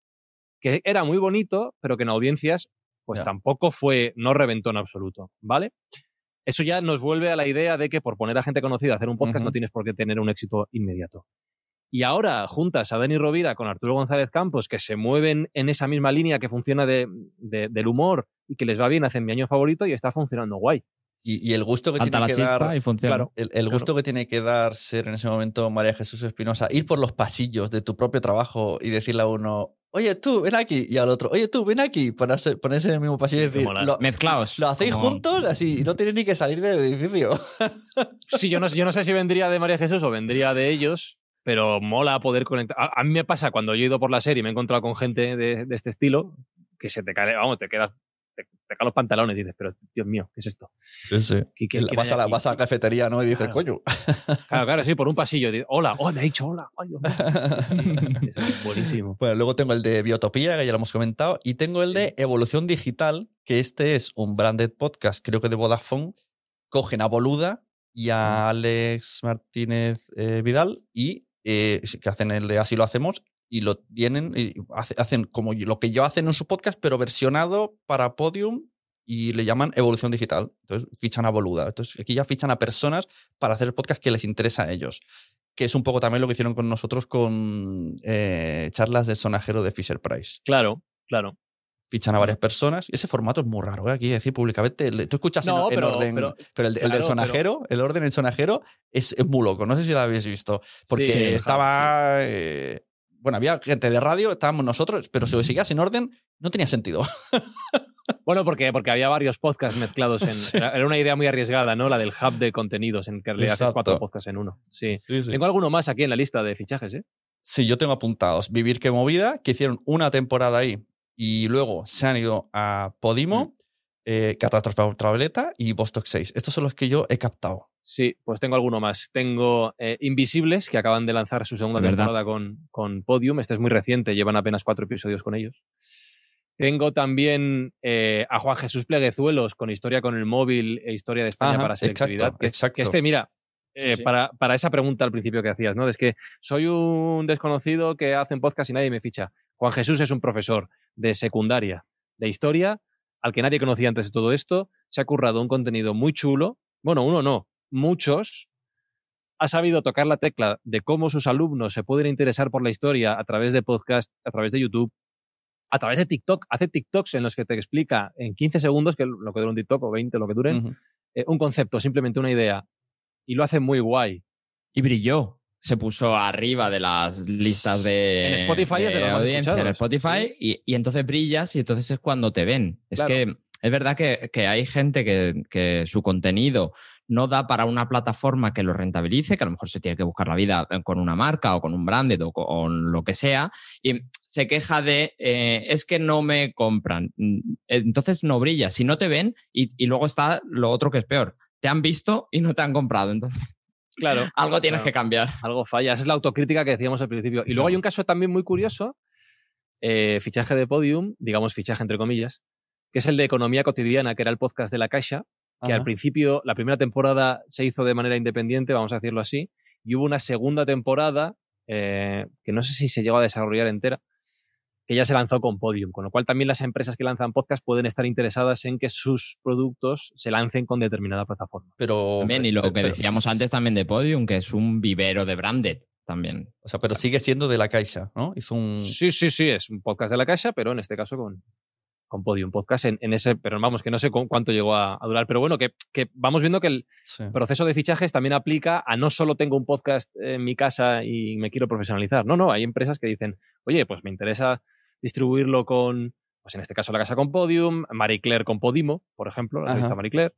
que era muy bonito, pero que en audiencias, pues tampoco fue, no reventó en absoluto, ¿vale? Eso ya nos vuelve a la idea de que por poner a gente conocida a hacer un podcast no tienes por qué tener un éxito inmediato. Y ahora juntas a Dani Rovira con Arturo González Campos, que se mueven en esa misma línea que funciona de, de- del humor y que les va bien, hacen mi año favorito y está funcionando guay. Y, y el gusto que Falta tiene la que dar. y funciona. Claro. El, el gusto que tiene que dar ser en ese momento María Jesús Espinosa, ir por los pasillos de tu propio trabajo y decirle a uno, oye tú, ven aquí, y al otro, oye tú, ven aquí, ponerse, ponerse en el mismo pasillo y decir, lo, Mezclaos. lo hacéis como- juntos así, y no tenéis ni que salir del edificio. Sí, yo no, yo no sé si vendría de María Jesús o vendría de ellos, pero mola poder conectar. A, a mí me pasa cuando yo he ido por la serie y me he encontrado con gente de, de este estilo, que se te cae, vamos, te quedas, te, te caen los pantalones y dices, pero Dios mío, ¿qué es esto? Sí, sí. ¿Qué- qué- quién vas, a la, aquí? vas a la cafetería, ¿no? Y dices, Claro. coño. Claro, claro, sí, por un pasillo. y dices, hola, oh, me ha dicho hola. Ay, Dios mío. Eso es buenísimo. Bueno, luego tengo el de Biotopía, que ya lo hemos comentado, y tengo el de Evolución Digital, que este es un branded podcast, creo que de Vodafone. Cogen a Boluda y a Alex Martínez eh, Vidal y eh, que hacen el de Así lo hacemos y lo vienen y hace- hacen como lo que yo hacen en su podcast, pero versionado para Podium y le llaman Evolución Digital. Entonces fichan a Boluda. Entonces aquí ya fichan a personas para hacer el podcast que les interesa a ellos que es un poco también lo que hicieron con nosotros con eh, charlas del sonajero de Fisher Price. Claro, claro. Fichan a varias personas ese formato es muy raro, ¿eh? aquí decir públicamente. Tú escuchas en- No, en, pero- orden, pero- pero, el, el claro, del pero- sonajero, el orden en sonajero es, es muy loco. No sé si lo habéis visto. Porque Sí, estaba. eh, bueno, había gente de radio, estábamos nosotros, pero si lo seguías en orden, no tenía sentido. Bueno, porque, porque había varios podcasts mezclados en. Sí. Era una idea muy arriesgada, ¿no? La del hub de contenidos, en que le haces cuatro podcasts en uno. Sí. Sí, sí. Tengo alguno más aquí en la lista de fichajes, ¿eh? Sí, yo tengo apuntados. Vivir que movida, que hicieron una temporada ahí y luego se han ido a Podimo, eh, Catástrofe Ultravioleta y Vostok 6. Estos son los que yo he captado. Sí, pues tengo alguno más. Tengo eh, Invisibles, que acaban de lanzar su segunda verdad. temporada con, con Podium. Este es muy reciente, llevan apenas cuatro episodios con ellos. Tengo también eh, a Juan Jesús Pleguezuelos con Historia con el móvil e Historia de España Ajá, para Selectividad. exacto, que, exacto. que este, mira, eh, Sí, sí. Para, para esa pregunta al principio que hacías, ¿no? Es que soy un desconocido que hace un podcast y nadie me ficha. Juan Jesús es un profesor de secundaria, de historia, al que nadie conocía antes de todo esto. Se ha currado un contenido muy chulo. Bueno, uno no, muchos. Ha sabido tocar la tecla de cómo sus alumnos se pueden interesar por la historia a través de podcast, a través de YouTube, a través de TikTok. Hace TikToks en los que te explica en 15 segundos, que lo que dura un TikTok, o 20, lo que duren, Ujú. eh, un concepto, simplemente una idea. Y lo hace muy guay. Y brilló. Se puso arriba de las listas de, En Spotify es de los audiencia en. Spotify y, y entonces brillas y entonces es cuando te ven. Es Claro. que es verdad que, que hay gente que, que su contenido no da para una plataforma que lo rentabilice, que a lo mejor se tiene que buscar la vida eh, con una marca o con un branded o con lo que sea, y se queja de eh, es que no me compran. Mm, Entonces no brilla. Si no te ven, y, y luego está lo otro que es peor. Te han visto y no te han comprado. Entonces, Claro. algo tienes Claro. que cambiar. Algo falla. Esa es la autocrítica que decíamos al principio. Y luego hay un caso también muy curioso, eh, fichaje de podium, digamos fichaje entre comillas, que es el de Economía Cotidiana, que era el podcast de La Caixa, que al principio, la primera temporada se hizo de manera independiente, vamos a decirlo así, y hubo una segunda temporada eh, que no sé si se llegó a desarrollar entera, que ya se lanzó con Podium, con lo cual también las empresas que lanzan podcast pueden estar interesadas en que sus productos se lancen con determinada plataforma. Pero, También, y lo pero- que pero- decíamos antes también de Podium, que es un vivero de branded también. O sea, pero sigue siendo de la Caixa, ¿no? Hizo un. Sí, sí, sí, es un podcast de la Caixa, pero en este caso con, con Podium Podcast en, en ese, pero vamos, que no sé cu- cuánto llegó a, a durar, pero bueno, que, que vamos viendo que el Sí. proceso de fichajes también aplica a no solo tengo un podcast en mi casa y me quiero profesionalizar, no, no, hay empresas que dicen, oye, pues me interesa distribuirlo con, pues en este caso la casa con Podium, Marie Claire con Podimo, por ejemplo, la revista Marie Claire,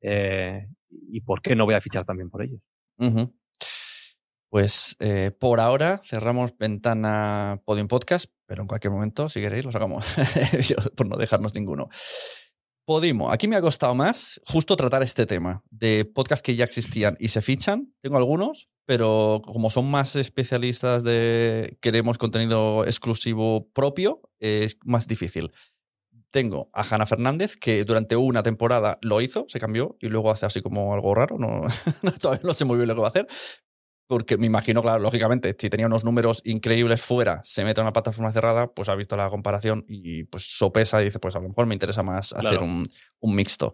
eh, y por qué no voy a fichar también por ellos. Ujú. Pues eh, por ahora cerramos ventana Podium Podcast, pero en cualquier momento, si queréis, lo sacamos. Por no dejarnos ninguno. Podimo, aquí me ha costado más justo tratar este tema de podcasts que ya existían y se fichan. Tengo algunos, pero como son más especialistas de queremos contenido exclusivo propio, es más difícil. Tengo a Hanna Fernández, que durante una temporada lo hizo, se cambió y luego hace así como algo raro. Todavía no sé muy bien lo que va a hacer. Porque me imagino, claro, lógicamente, si tenía unos números increíbles fuera, se mete a una plataforma cerrada, pues ha visto la comparación y pues sopesa y dice, pues a lo mejor me interesa más hacer un, un mixto.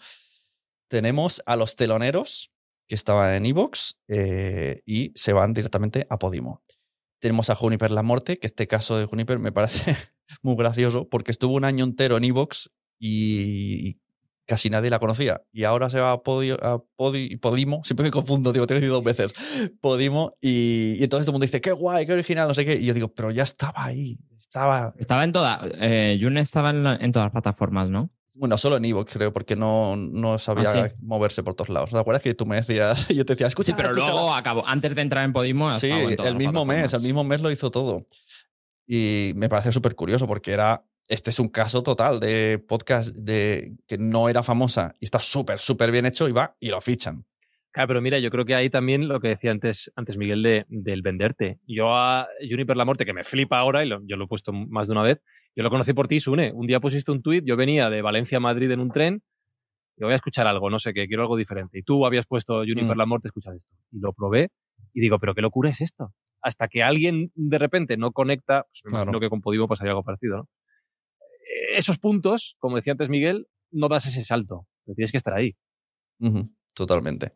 Tenemos a los teloneros, que estaba en Evox, eh, y se van directamente a Podimo. Tenemos a Juniper La Morte, que este caso de Juniper me parece muy gracioso, porque estuvo un año entero en Evox y casi nadie la conocía. Y ahora se va a, Podio, a Podimo, siempre me confundo, digo, tengo que decir dos veces, Podimo, y, entonces todo el mundo dice, qué guay, qué original, no sé qué. Y yo digo, pero ya estaba ahí. Estaba, estaba en todas. Eh, June estaba en, en, todas las plataformas, ¿no? Bueno, solo en Evox, creo, porque no, no sabía Ah, moverse por todos lados. ¿Te acuerdas que tú me decías? Yo te decía, escucha. Sí, pero escúchala". luego acabó. Antes de entrar en Podimo, Sí, en el mismo mes, el mismo mes lo hizo todo. Y me parece súper curioso porque era. Este es un caso total de podcast de que no era famosa y está súper, súper bien hecho y va y lo fichan. Claro, pero mira, yo creo que ahí también lo que decía antes, antes Miguel de, del venderte. Yo a Juniper Lamorte, que me flipa ahora, y lo- yo lo he puesto más de una vez, yo lo conocí por ti, Sune. Un día pusiste un tuit, yo venía de Valencia a Madrid en un tren, y voy a escuchar algo, no sé qué, quiero algo diferente. Y tú habías puesto Juniper Mm. Lamorte, escuchas esto. Y lo probé y digo, pero qué locura es esto. Hasta que alguien de repente no conecta, pues me Claro. imagino que con Podimo pasaría algo parecido, ¿no? Esos puntos, como decía antes Miguel, no das ese salto, tienes que estar ahí. Totalmente.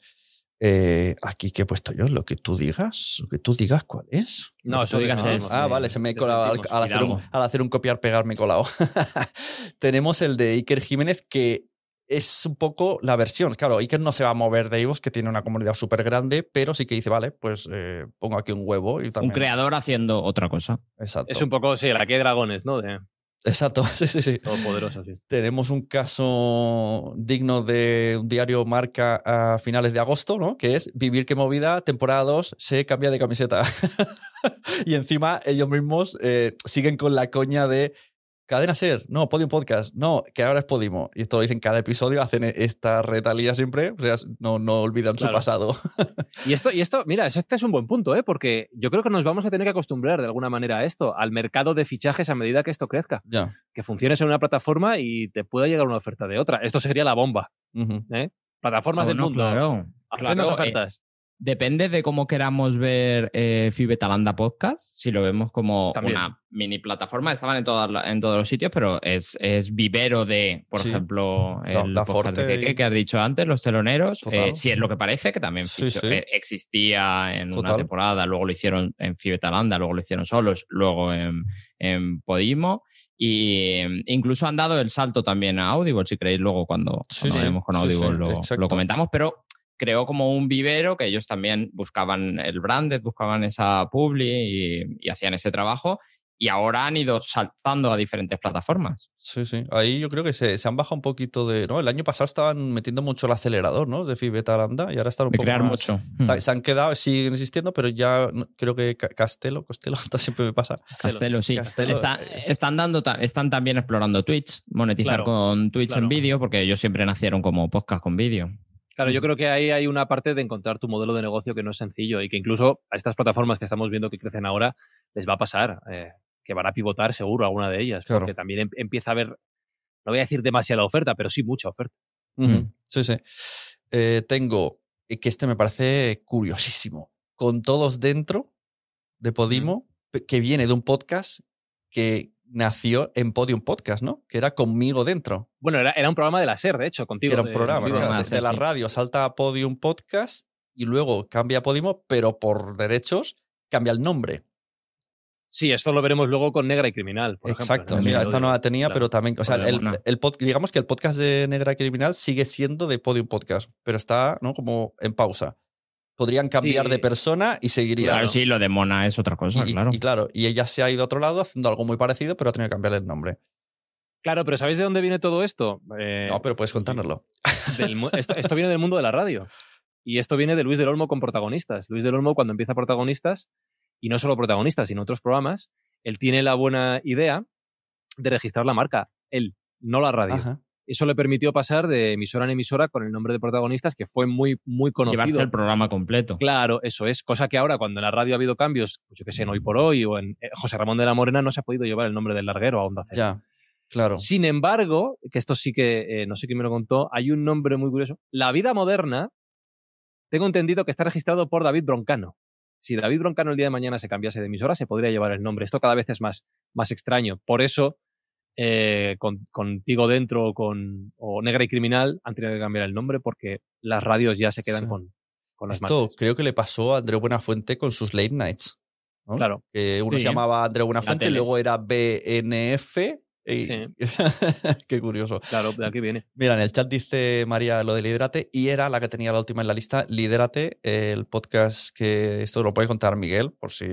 Eh, aquí que he puesto yo, lo que tú digas, lo que tú digas, ¿cuál es? No, eso digas dijimos, es Ah, vale, se me he de colado al, hacer un, Hidalgo. al hacer un copiar-pegar, me he colado. Tenemos el de Iker Jiménez, que es un poco la versión. Claro, Iker no se va a mover de Ivos, que tiene una comunidad súper grande, pero sí que dice, vale, pues eh, pongo aquí un huevo y Un también. creador haciendo otra cosa. Exacto. Es un poco, sí, la que hay dragones, ¿no? De Exacto, sí, sí, sí. todopoderoso, sí. Tenemos un caso digno de un diario marca a finales de agosto, ¿no? Que es Vivir que movida, temporada 2, se cambia de camiseta. y encima ellos mismos eh, siguen con la coña de Cadena Ser, no, Podium Podcast, no, que ahora es Podimo. Y esto lo dicen cada episodio, hacen esta retalía siempre, o sea, no, no olvidan su pasado. Y esto, y esto, mira, este es un buen punto, ¿eh? Porque yo creo que nos vamos a tener que acostumbrar de alguna manera a esto, al mercado de fichajes a medida que esto crezca. ya. Que funciones en una plataforma y te pueda llegar una oferta de otra. Esto sería la bomba. ¿eh? Plataformas del mundo. Claro. Ofertas. Depende de cómo queramos ver eh, Fibetalanda Podcast. Si lo vemos como También. una mini plataforma, estaban en, todas en todos los sitios, pero es, es vivero de, por Sí. ejemplo, el la podcast de Forte Keke y- que has dicho antes, los teloneros. Eh, si es lo que parece, que también Sí, fichó- sí. eh, existía en una temporada, luego lo hicieron en Fibetalanda, luego lo hicieron solos, luego en, en Podimo. Y eh, incluso han dado el salto también a Audible, si queréis, luego cuando, cuando hablemos con Audible lo- lo comentamos, pero creó como un vivero que ellos también buscaban el branded, buscaban esa publi y, y hacían ese trabajo. Y ahora han ido saltando a diferentes plataformas. Sí, sí. Ahí yo creo que se, se han bajado un poquito de. ¿no? El año pasado estaban metiendo mucho el acelerador, ¿no? De Fibeta Lambda y ahora están un De poco. crear más- mucho. Se, se han quedado, siguen existiendo, pero ya creo que Ca- Castelo, Costello, hasta siempre me pasa. Castelo, sí. Castelo, Está- eh. están, dando, están también explorando Twitch, monetizar Claro, con Twitch claro. en vídeo, porque ellos siempre nacieron como podcast con vídeo. Claro, yo creo que ahí hay una parte de encontrar tu modelo de negocio que no es sencillo y que incluso a estas plataformas que estamos viendo que crecen ahora les va a pasar, eh, que van a pivotar seguro alguna de ellas, Claro. porque también em- empieza a haber, no voy a decir demasiada oferta, pero sí mucha oferta. Sí, sí. Eh, tengo, eh, que este me parece curiosísimo, con todos dentro de Podimo, que viene de un podcast que nació en Podium Podcast, ¿no? Que era conmigo dentro. Bueno, era, era un programa de la SER, de hecho, contigo. era un programa, claro, de, la sí. radio salta a Podium Podcast y luego cambia a Podimo, pero por derechos cambia el nombre. Sí, esto lo veremos luego con Negra y Criminal. por Exacto. Mira, esta no la tenía, Claro. pero también, o sea, el, buena. el pod- digamos que el podcast de Negra Criminal sigue siendo de Podium Podcast, pero está, ¿no? Como en pausa. Podrían cambiar Sí. de persona y seguiría. Claro, ¿no? sí, lo de Mona es otra cosa, Y, claro. y claro, y ella se ha ido a otro lado haciendo algo muy parecido, pero ha tenido que cambiarle el nombre. Claro, pero ¿sabéis de dónde viene todo esto? Eh, no, pero puedes contárnoslo. del mu- esto, esto viene del mundo de la radio. Y esto viene de Luis del Olmo con protagonistas. Luis del Olmo, cuando empieza protagonistas, y no solo protagonistas, sino otros programas, él tiene la buena idea de registrar la marca. Él, no la radio. Ajá. Eso le permitió pasar de emisora en emisora con el nombre de protagonistas, que fue muy, muy conocido. Llevarse el programa completo. Claro, eso es. Cosa que ahora, cuando en la radio ha habido cambios, pues yo que sé, en Hoy por Hoy o en eh, José Ramón de la Morena, no se ha podido llevar el nombre del larguero a Onda Cero. Ya, claro. Sin embargo, que esto sí que, eh, no sé quién me lo contó, hay un nombre muy curioso. La vida moderna, tengo entendido que está registrado por David Broncano. Si David Broncano el día de mañana se cambiase de emisora, se podría llevar el nombre. Esto cada vez es más, más extraño. Por eso, eh, con, contigo dentro o con o Negra y Criminal han tenido que cambiar el nombre porque las radios ya se quedan Sí. con, con las Esto marcas. creo que le pasó a Andreu Buenafuente con sus late nights. ¿no? Claro. Que uno Sí. se llamaba Andreu Buenafuente, tele. luego era BNF. y- Sí. Qué curioso. Claro, de aquí viene. Mira, en el chat dice María lo de Lidérate y era la que tenía la última en la lista. Lidérate, el podcast que esto lo puede contar Miguel, por si.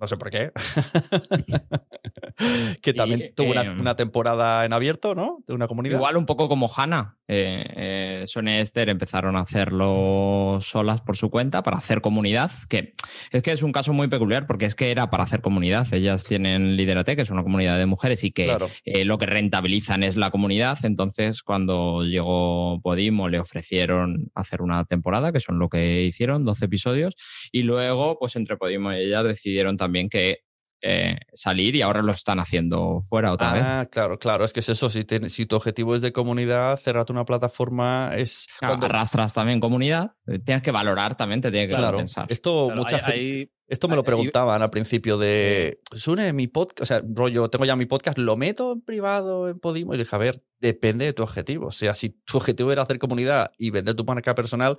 No sé por qué. que también Y, tuvo una, eh, una temporada en abierto, ¿no? De una comunidad. Igual un poco como Hanna. Eh, eh, Sonia y Esther empezaron a hacerlo solas por su cuenta para hacer comunidad, que es que es un caso muy peculiar porque es que era para hacer comunidad. Ellas tienen Liderate, que es una comunidad de mujeres y que Claro. eh, lo que rentabilizan es la comunidad. Entonces, cuando llegó Podimo, le ofrecieron hacer una temporada, que son lo que hicieron, 12 episodios, y luego, pues entre Podimo y ellas decidieron también que eh, salir y ahora lo están haciendo fuera otra vez. Ah, claro, claro. Es que es eso. Si, te- si tu objetivo es de comunidad, cerrarte una plataforma es. Cuando- arrastras también comunidad, eh, tienes que valorar también, te tiene que Claro, pensar. esto Claro, mucha hay- gente. hay- Esto me lo preguntaban al principio de, Sune, mi podcast, o sea, rollo, tengo ya mi podcast, ¿lo meto en privado en Podimo? Y dije, a ver, depende de tu objetivo. O sea, si tu objetivo era hacer comunidad y vender tu marca personal,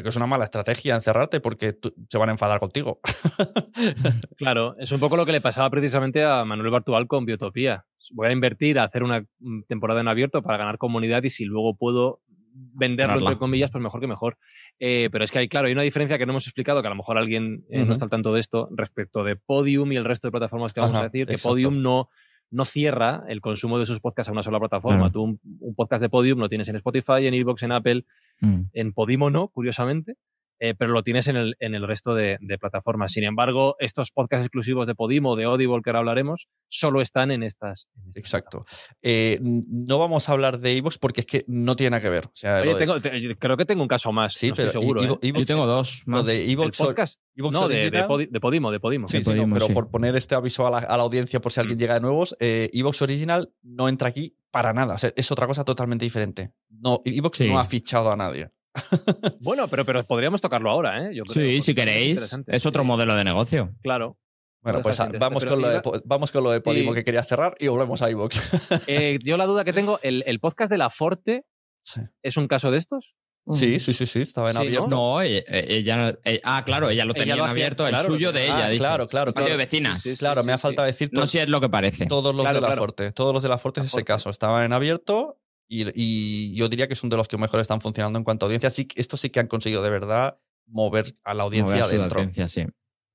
que es una mala estrategia encerrarte porque tú- se van a enfadar contigo. Claro, es un poco lo que le pasaba precisamente a Manuel Bartual con Biotopía. Voy a invertir a hacer una mm, temporada en abierto para ganar comunidad y si luego puedo venderlo, entre comillas, pues mejor que mejor. Eh, pero es que hay, claro, hay una diferencia que no hemos explicado, que a lo mejor alguien eh, no está al tanto de esto, respecto de Podium y el resto de plataformas que vamos Ajá, a decir, que exacto. Podium no, no cierra el consumo de sus podcasts a una sola plataforma. Tú un, un podcast de Podium lo tienes en Spotify, en Evox, en Apple, Mm. en Podimo no, curiosamente, eh, pero lo tienes en el, en el resto de, de plataformas. Sin embargo, estos podcasts exclusivos de Podimo, de Audible, que ahora hablaremos, solo están en estas. en estas Exacto. Eh, no vamos a hablar de Evox porque es que no tiene nada que ver. O sea, Oye, de- tengo- te- creo que tengo un caso más. sí, no pero estoy seguro. ¿eh? Yo tengo dos lo más. de ¿El Evox, podcast? Evox No, de, de, Podimo, de Podimo. Sí, De sí, no, Podimo, pero sí. por poner este aviso a la, a la audiencia por si alguien Mm. llega de nuevos, eh, Evox Original no entra aquí para nada. O sea, es otra cosa totalmente diferente. No, Evox Sí. no ha fichado a nadie. Bueno, pero, pero podríamos tocarlo ahora, ¿eh? Yo creo, Sí, si es queréis, es otro Sí, modelo de negocio. Claro. Bueno, pues vamos pero con, lo de, vamos con lo de Podimo que quería cerrar y volvemos a Evox. Eh, yo la duda que tengo, ¿el, el podcast de La Forte sí. es un caso de estos? Sí, sí, sí, sí, estaba en Sí, ¿no? abierto. No, ella, ella- ah, claro, ella lo Ella tenía lo en hacía, abierto, el claro, suyo lo de ella. Ah, dice. claro, claro, Radio de claro. vecinas. Sí, sí, Claro, me ha sí. faltado decir No sé si es lo que parece. todos los Claro, de la claro. Forte. Todos los de la Forte es ese Forte. caso. Estaban en abierto y, y yo diría que es uno de los que mejor están funcionando en cuanto a audiencia. Sí, esto sí que han conseguido de verdad mover a la audiencia Mover a su adentro. audiencia, sí.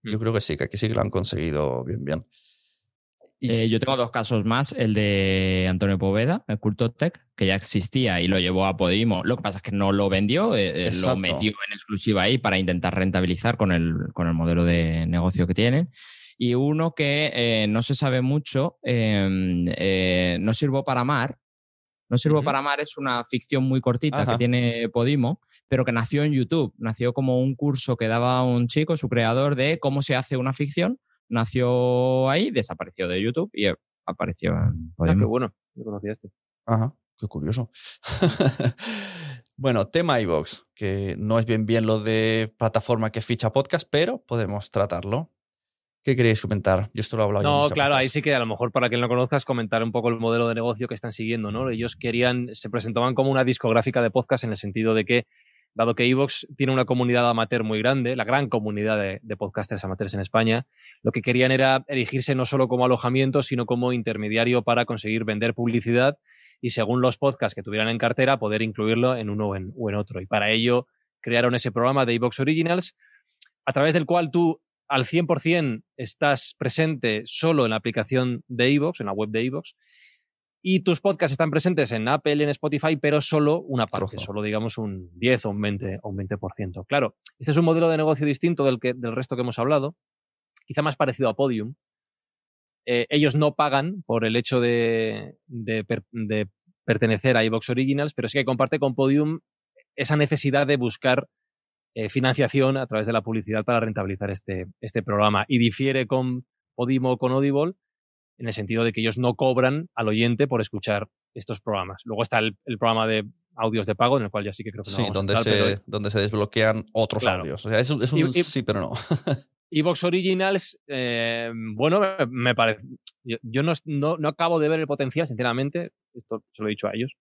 Yo creo que sí, que aquí sí que lo han conseguido bien, bien. Eh, yo tengo dos casos más. El de Antonio Poveda, el Culto Tech, que ya existía y lo llevó a Podimo. Lo que pasa es que no lo vendió, eh, eh, lo metió en exclusiva ahí para intentar rentabilizar con el, con el modelo de negocio que tienen. Y uno que eh, no se sabe mucho, eh, eh, No Sirvo para Amar. No Sirvo para Amar es una ficción muy cortita Ajá. que tiene Podimo, pero que nació en YouTube. Nació como un curso que daba un chico, su creador, de cómo se hace una ficción nació ahí, desapareció de YouTube y eh, apareció en Ah, qué bueno. No conocía este. Ajá, qué curioso. bueno, tema iVox, que no es bien bien lo de plataforma que ficha podcast, pero podemos tratarlo. ¿Qué queréis comentar? Yo esto lo he hablado No, claro, ahí sí que a lo mejor para quien lo conozcas comentar un poco el modelo de negocio que están siguiendo, ¿no? Ellos querían, se presentaban como una discográfica de podcast en el sentido de que, dado que Evox tiene una comunidad amateur muy grande, la gran comunidad de, podcasters amateurs en España, lo que querían era erigirse no solo como alojamiento, sino como intermediario para conseguir vender publicidad y según los podcasts que tuvieran en cartera, poder incluirlo en uno o en, o en otro. Y para ello crearon ese programa de Evox Originals, a través del cual tú al 100% estás presente solo en la aplicación de Evox, en la web de Evox, y tus podcasts están presentes en Apple, en Spotify, pero solo una parte, Trozo. solo digamos un 10 o un 20 o un 20%. Claro, este es un modelo de negocio distinto del, que, del resto que hemos hablado, quizá más parecido a Podium. Eh, ellos no pagan por el hecho de, de per- de pertenecer a iVox Originals, pero sí que comparte con Podium esa necesidad de buscar eh, financiación a través de la publicidad para rentabilizar este, este programa. Y difiere con Podimo o con Audible en el sentido de que ellos no cobran al oyente por escuchar estos programas. Luego está el, el programa de audios de pago, en el cual ya sí que creo que no Sí, vamos a donde, entrar, se, pero- donde se desbloquean otros Claro. audios. O sea, es, un- es un Y- y- sí, pero no. Evox Originals, eh, bueno, me, me parece. Yo, yo no, no, no acabo de ver el potencial, sinceramente. Esto se lo he dicho a ellos.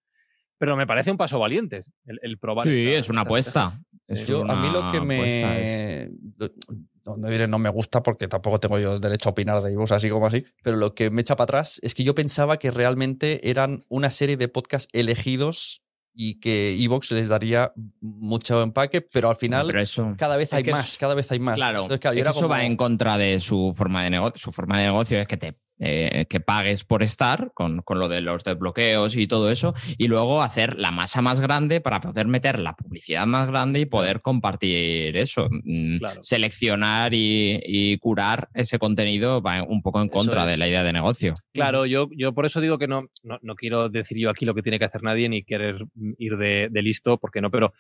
Pero me parece un paso valiente el, el probar. Sí, esta- es una esta apuesta. Es Yo, a mí lo que es- me. No, no diré no me gusta porque tampoco tengo yo derecho a opinar de iVoox así como así, pero lo que me echa para atrás es que yo pensaba que realmente eran una serie de podcasts elegidos y que iVoox les daría mucho empaque, pero al final Pero eso, cada vez hay más, es- cada vez hay más. Claro, Entonces, claro, yo es que eso va en contra de su forma de negocio. Su forma de negocio es que te eh, que pagues por estar con, con lo de los desbloqueos y todo eso, y luego hacer la masa más grande para poder meter la publicidad más grande y poder compartir eso. Mm, Claro. Seleccionar y, y curar ese contenido va un poco en contra es. de la idea de negocio. Claro, yo, yo por eso digo que no, no, no quiero decir yo aquí lo que tiene que hacer nadie ni querer mm, ir de, de listo, porque no, pero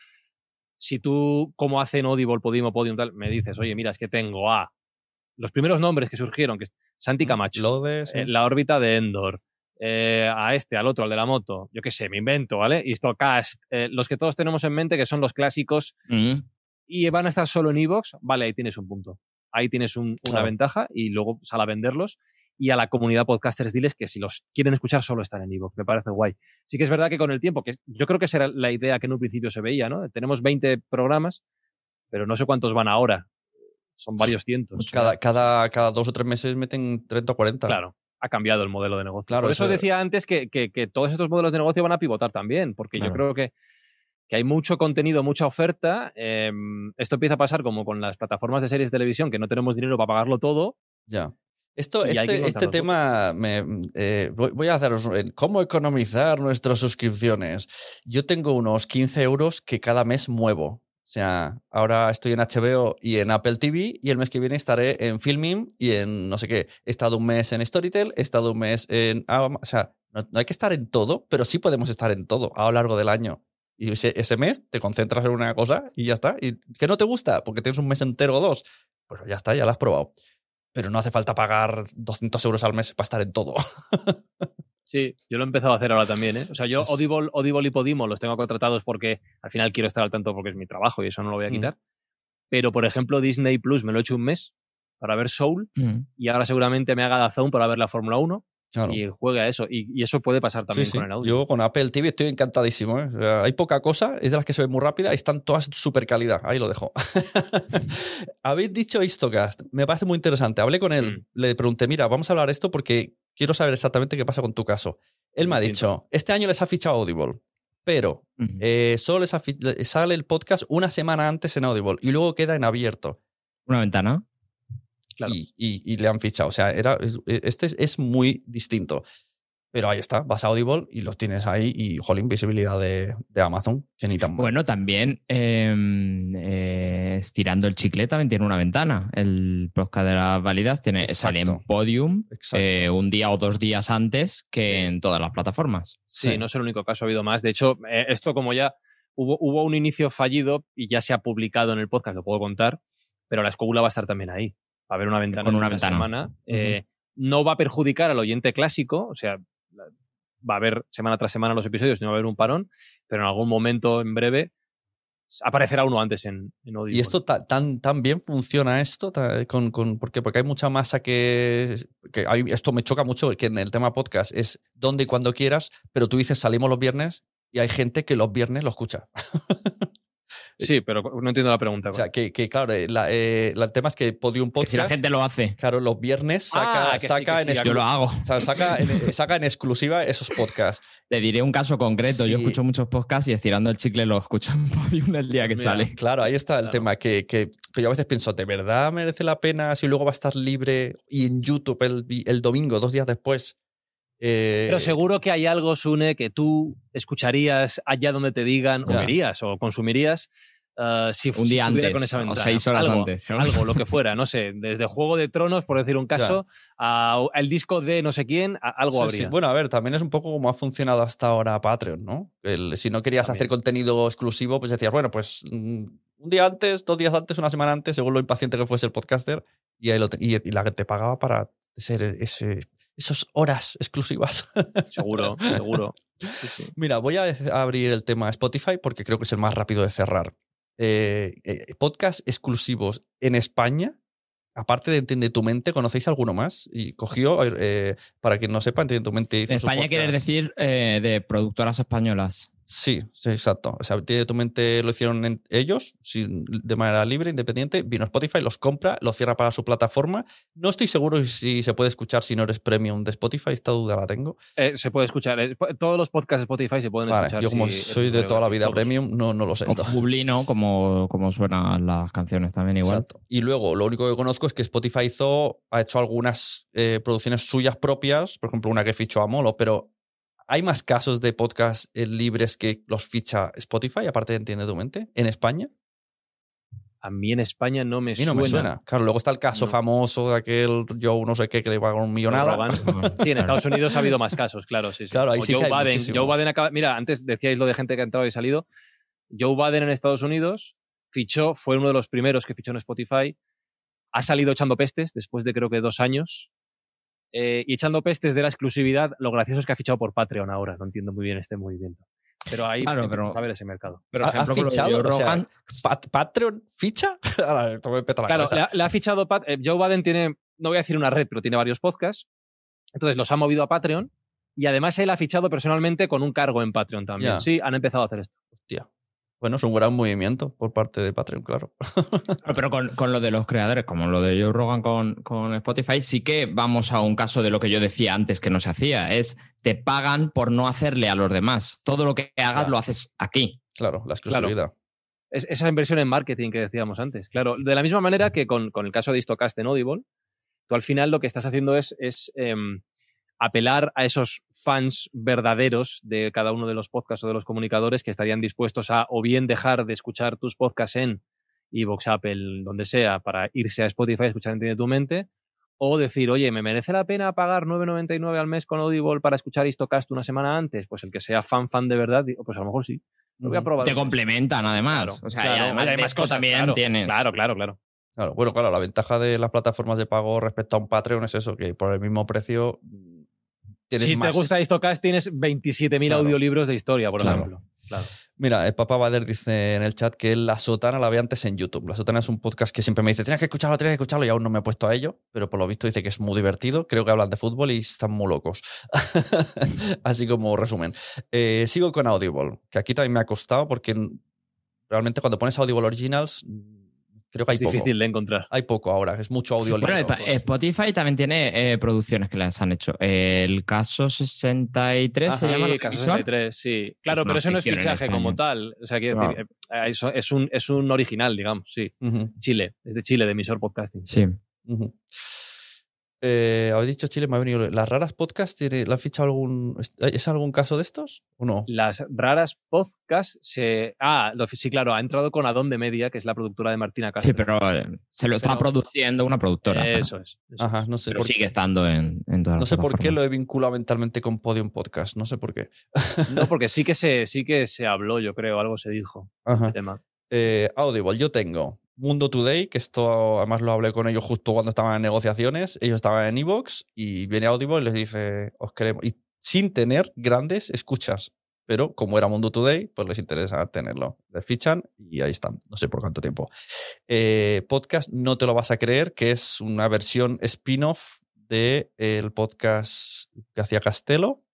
si tú, como hacen Audible, Podimo, Podium, tal, me dices, oye, mira, es que tengo a los primeros nombres que surgieron, que es Santi Camacho, sí. eh, la órbita de Endor, eh, a este, al otro, al de la moto, yo qué sé, me invento, ¿vale? Histocast, eh, los que todos tenemos en mente, que son los clásicos, y van a estar solo en Evox, vale, ahí tienes un punto. Ahí tienes un- una Claro. ventaja y luego sal a venderlos. Y a la comunidad podcasters diles que si los quieren escuchar solo están en Evox. Me parece guay. Sí que es verdad que con el tiempo, que yo creo que esa era la idea que en un principio se veía, ¿no? Tenemos 20 programas, pero no sé cuántos van ahora. Son varios cientos. Cada, cada, cada dos o tres meses meten 30 o 40. Claro, ha cambiado el modelo de negocio. Claro, Por eso eso- decía antes que, que- que todos estos modelos de negocio van a pivotar también, porque yo creo que, que hay mucho contenido, mucha oferta. eh, esto empieza a pasar como con las plataformas de series de televisión, que no tenemos dinero para pagarlo todo. Ya. Esto, este, este tema, me, eh, voy a haceros cómo economizar nuestras suscripciones. Yo tengo unos 15 euros que cada mes muevo. O sea, ahora estoy en HBO y en Apple TV y el mes que viene estaré en Filming y en no sé qué. He estado un mes en Storytel, he estado un mes en... Ama- O sea, no, no hay que estar en todo, pero sí podemos estar en todo a lo largo del año. Y ese, ese mes te concentras en una cosa y ya está. ¿Y que no te gusta? Porque tienes un mes entero o dos. Pues ya está, ya lo has probado pero no hace falta pagar 200 euros al mes para estar en todo. Sí, yo lo he empezado a hacer ahora también. ¿eh? O sea, yo Audible, Audible y Podimo los tengo contratados porque al final quiero estar al tanto porque es mi trabajo y eso no lo voy a Mm. quitar. Pero, por ejemplo, Disney Plus me lo he hecho un mes para ver Soul Mm. y ahora seguramente me haga Dazón para ver la Fórmula 1 Claro. y juegue a eso. Y, y eso puede pasar también sí. con el audio. Yo con Apple TV estoy encantadísimo. ¿eh? O sea, hay poca cosa, es de las que se ven muy rápida y están todas súper calidad. Ahí lo dejo. Habéis dicho Histocast, me parece muy interesante. Hablé con él, Mm. le pregunté, mira, vamos a hablar de esto porque quiero saber exactamente qué pasa con tu caso. Él me ha dicho, este año les ha fichado Audible, pero eh, solo les ha sale el podcast una semana antes en Audible y luego queda en abierto. Una ventana. Claro. y, y- y le han fichado. O sea, era, es- este es, es muy distinto. Pero ahí está, vas a Audible y los tienes ahí y, jolín, visibilidad de, de Amazon, que ni tan mal. Bueno, también eh, eh, estirando el chicle también tiene una ventana. El podcast de las válidas tiene, sale en. Podium eh, un día o dos días antes que Sí. en todas las plataformas. Sí, no es el único caso, ha habido más. De hecho, eh, esto como ya hubo, hubo un inicio fallido y ya se ha publicado en el podcast, lo puedo contar, pero la escóbula va a estar también ahí. Va a haber una ventana Con en una una ventana. semana. Eh, no va a perjudicar al oyente clásico, o sea, va a haber semana tras semana los episodios, no va a haber un parón, pero en algún momento en breve aparecerá uno antes en, en Audible. Y esto ta- tan, tan bien funciona esto, ta- con, con- ¿por qué? porque hay mucha masa que, que esto me choca mucho, que en el tema podcast es donde y cuando quieras, pero tú dices salimos los viernes y hay gente que los viernes lo escucha. Sí, pero no entiendo la pregunta. O sea, que, que, claro, eh, la- eh, el tema es que Podium Que Podcast, si la gente lo hace, claro, los viernes saca, Ah, que sí, que en sí, yo lo hago. o sea, saca, en, saca en exclusiva esos podcasts. Te diré un caso concreto. Yo escucho muchos podcasts y estirando el chicle lo escucho en Podium el día que Mira. sale. Claro, ahí está el Claro. tema, que, que- que yo a veces pienso, ¿de verdad merece la pena si luego va a estar libre y en YouTube el, el domingo, dos días después? Eh, Pero seguro que hay algo, Sune, que tú escucharías allá donde te digan, Ya. o verías, o consumirías, Uh, si un día antes con esa o seis horas algo, antes. ¿no? Algo, lo que fuera, no sé, desde Juego de Tronos, por decir un caso, claro. al disco de no sé quién, a, algo sí, habría. Sí. Bueno, a ver, también es un poco como ha funcionado hasta ahora Patreon, ¿no? El, si no querías también. hacer contenido exclusivo, pues decías, bueno, pues mm, un día antes, dos días antes, una semana antes, según lo impaciente que fuese el podcaster, y, ahí lo y, y la que te pagaba para ser ese, esas horas exclusivas. Seguro, seguro. Sí, sí. Mira, voy a abrir el tema Spotify porque creo que es el más rápido de cerrar. Eh, eh, podcast exclusivos en España, aparte de Entiende tu mente, ¿conocéis alguno más? Y cogió, eh, para quien no sepa, Entiende tu mente. Hizo en España quieres decir eh, de productoras españolas. Sí, sí, exacto. O sea, tiene tu mente, lo hicieron en ellos sin, de manera libre, independiente. Vino Spotify, los compra, los cierra para su plataforma. No estoy seguro si se puede escuchar si no eres premium de Spotify, esta duda la tengo. Eh, se puede escuchar. Eh, todos los podcasts de Spotify se pueden vale, escuchar. Yo, como si soy de toda la vida todos. premium, no, no lo sé. O Publino, como, como suenan las canciones también igual. Exacto. Y luego, lo único que conozco es que Spotify hizo, ha hecho algunas eh, producciones suyas propias, por ejemplo, una que fichó a Molo, pero ¿Hay más casos de podcast eh, libres que los ficha Spotify, aparte de Entiende tu mente, en España? A mí en España no me A mí no suena. me suena. Claro, luego está el caso No. famoso de aquel Joe no sé qué que le pagó un millonada. Sí, en Estados Unidos ha habido más casos, claro. Sí, sí. Claro, ahí O sí Joe que hay muchísimos. Joe Biden acaba. Mira, antes decíais lo de gente que ha entrado y salido. Joe Biden en Estados Unidos fichó, fue uno de los primeros que fichó en Spotify. Ha salido echando pestes después de creo que dos años. Eh, y echando pestes de la exclusividad, lo gracioso es que ha fichado por Patreon ahora. No entiendo muy bien este movimiento. Pero ahí Claro, pero- a ver ese mercado. Pero, ¿Ha- por ejemplo, fichado? Joe O sea, Rogan, Pat- ¿Patreon ficha? La Claro, le ha, le ha fichado Pat- eh, Joe Biden tiene, no voy a decir una red, pero tiene varios podcasts. Entonces los ha movido a Patreon y además él ha fichado personalmente con un cargo en Patreon también. Sí, han empezado a hacer esto. Bueno, es un gran movimiento por parte de Patreon, claro. Pero con, con lo de los creadores, como lo de Joe Rogan con, con Spotify, sí que vamos a un caso de lo que yo decía antes que no se hacía. Es te pagan por no hacerle a los demás. Todo lo que hagas Claro. lo haces aquí. Claro, la exclusividad. Es, esa inversión en marketing que decíamos antes. Claro, de la misma manera que con, con el caso de Histocast en Audible, tú al final lo que estás haciendo es, es em, apelar a esos fans verdaderos de cada uno de los podcasts o de los comunicadores que estarían dispuestos a o bien dejar de escuchar tus podcasts en iVoox, Apple, donde sea, para irse a Spotify a escuchar Entiende tu mente, o decir, oye, ¿me merece la pena pagar 9,99 al mes con Audible para escuchar Histocast una semana antes? Pues el que sea fan, fan de verdad, pues a lo mejor sí. Lo voy a probar. Te complementan además. Claro, o sea, claro, además hay de más esto cosas, también claro, tienes. Claro, claro, claro. Claro, bueno, claro, la ventaja de las plataformas de pago respecto a un Patreon es eso, que por el mismo precio tienes Si más. te gusta Histocast, tienes 27.000 Claro. audiolibros de historia, por Claro. ejemplo. Claro. Mira, el Papa Bader dice en el chat que La Sotana la ve antes en YouTube. La Sotana es un podcast que siempre me dice, tienes que escucharlo, tienes que escucharlo, y aún no me he puesto a ello, pero por lo visto dice que es muy divertido. Creo que hablan de fútbol y están muy locos. Así como resumen. Eh, sigo con Audible, que aquí también me ha costado porque realmente cuando pones Audible Originals, creo que hay Es poco. difícil de encontrar. Hay poco ahora, es mucho audio Bueno, Spotify también tiene eh, producciones que les han hecho. El caso 63 se Ajá. llama Sí, lo caso visual. 63, sí. Claro, pero eso no es fichaje como tal. O sea, quiero decir, eh, eso es un, es un original, digamos, sí. Chile, es de Chile, de emisor podcasting. Sí. Eh, Habéis dicho Chile, me ha venido. ¿Las raras podcast tiene, ¿la ha fichado algún. ¿Es algún caso de estos? ¿O no? Las raras podcasts se. Ah, lo- sí, claro, ha entrado con Adón de Media, que es la productora de Martina Castro. Sí, pero eh, se lo está Pero- produciendo una productora. Eso es. eso Ajá, no sé. Pero por, sigue estando en, en todas no las sé por qué lo he vinculado mentalmente con Podium Podcast. No sé por qué. No, porque sí que se, sí que se habló, yo creo, algo se dijo. Ajá. El tema. Eh, Audible, yo tengo Mundo Today, que esto además lo hablé con ellos justo cuando estaban en negociaciones. Ellos estaban en Evox y viene Audible y les dice, os queremos. Y sin tener grandes escuchas. Pero como era Mundo Today, pues les interesa tenerlo. Les fichan y ahí están. No sé por cuánto tiempo. Eh, podcast, no te lo vas a creer, que es una versión spin-off del podcast que hacía Castelo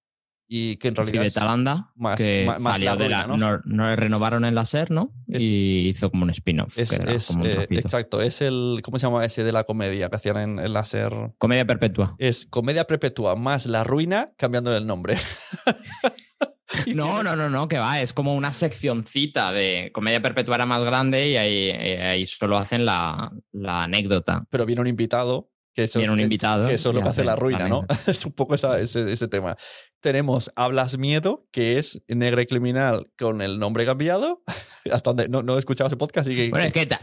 y que en realidad de Talanda, más- que más- más salió la de la- ruina, ¿no? no, no le renovaron en la SER, ¿no? Es- y hizo como un spin-off. Es, es, eh, exacto, es el, ¿cómo se llama ese de la comedia que hacían en el láser? Comedia perpetua. Es Comedia Perpetua más La Ruina cambiándole el nombre. No, no, no, no, que va. Es como una seccioncita de comedia perpetua era más grande y ahí, eh, ahí solo hacen la, la anécdota. Pero viene un invitado. Que eso, Viene un invitado Que eso es lo que hace La Ruina, ¿no? es un poco esa- ese, ese tema. Tenemos Hablas Miedo, que es Negra y Criminal con el nombre cambiado. Hasta donde no, no he escuchado ese podcast. Y que, Bueno, es que ta-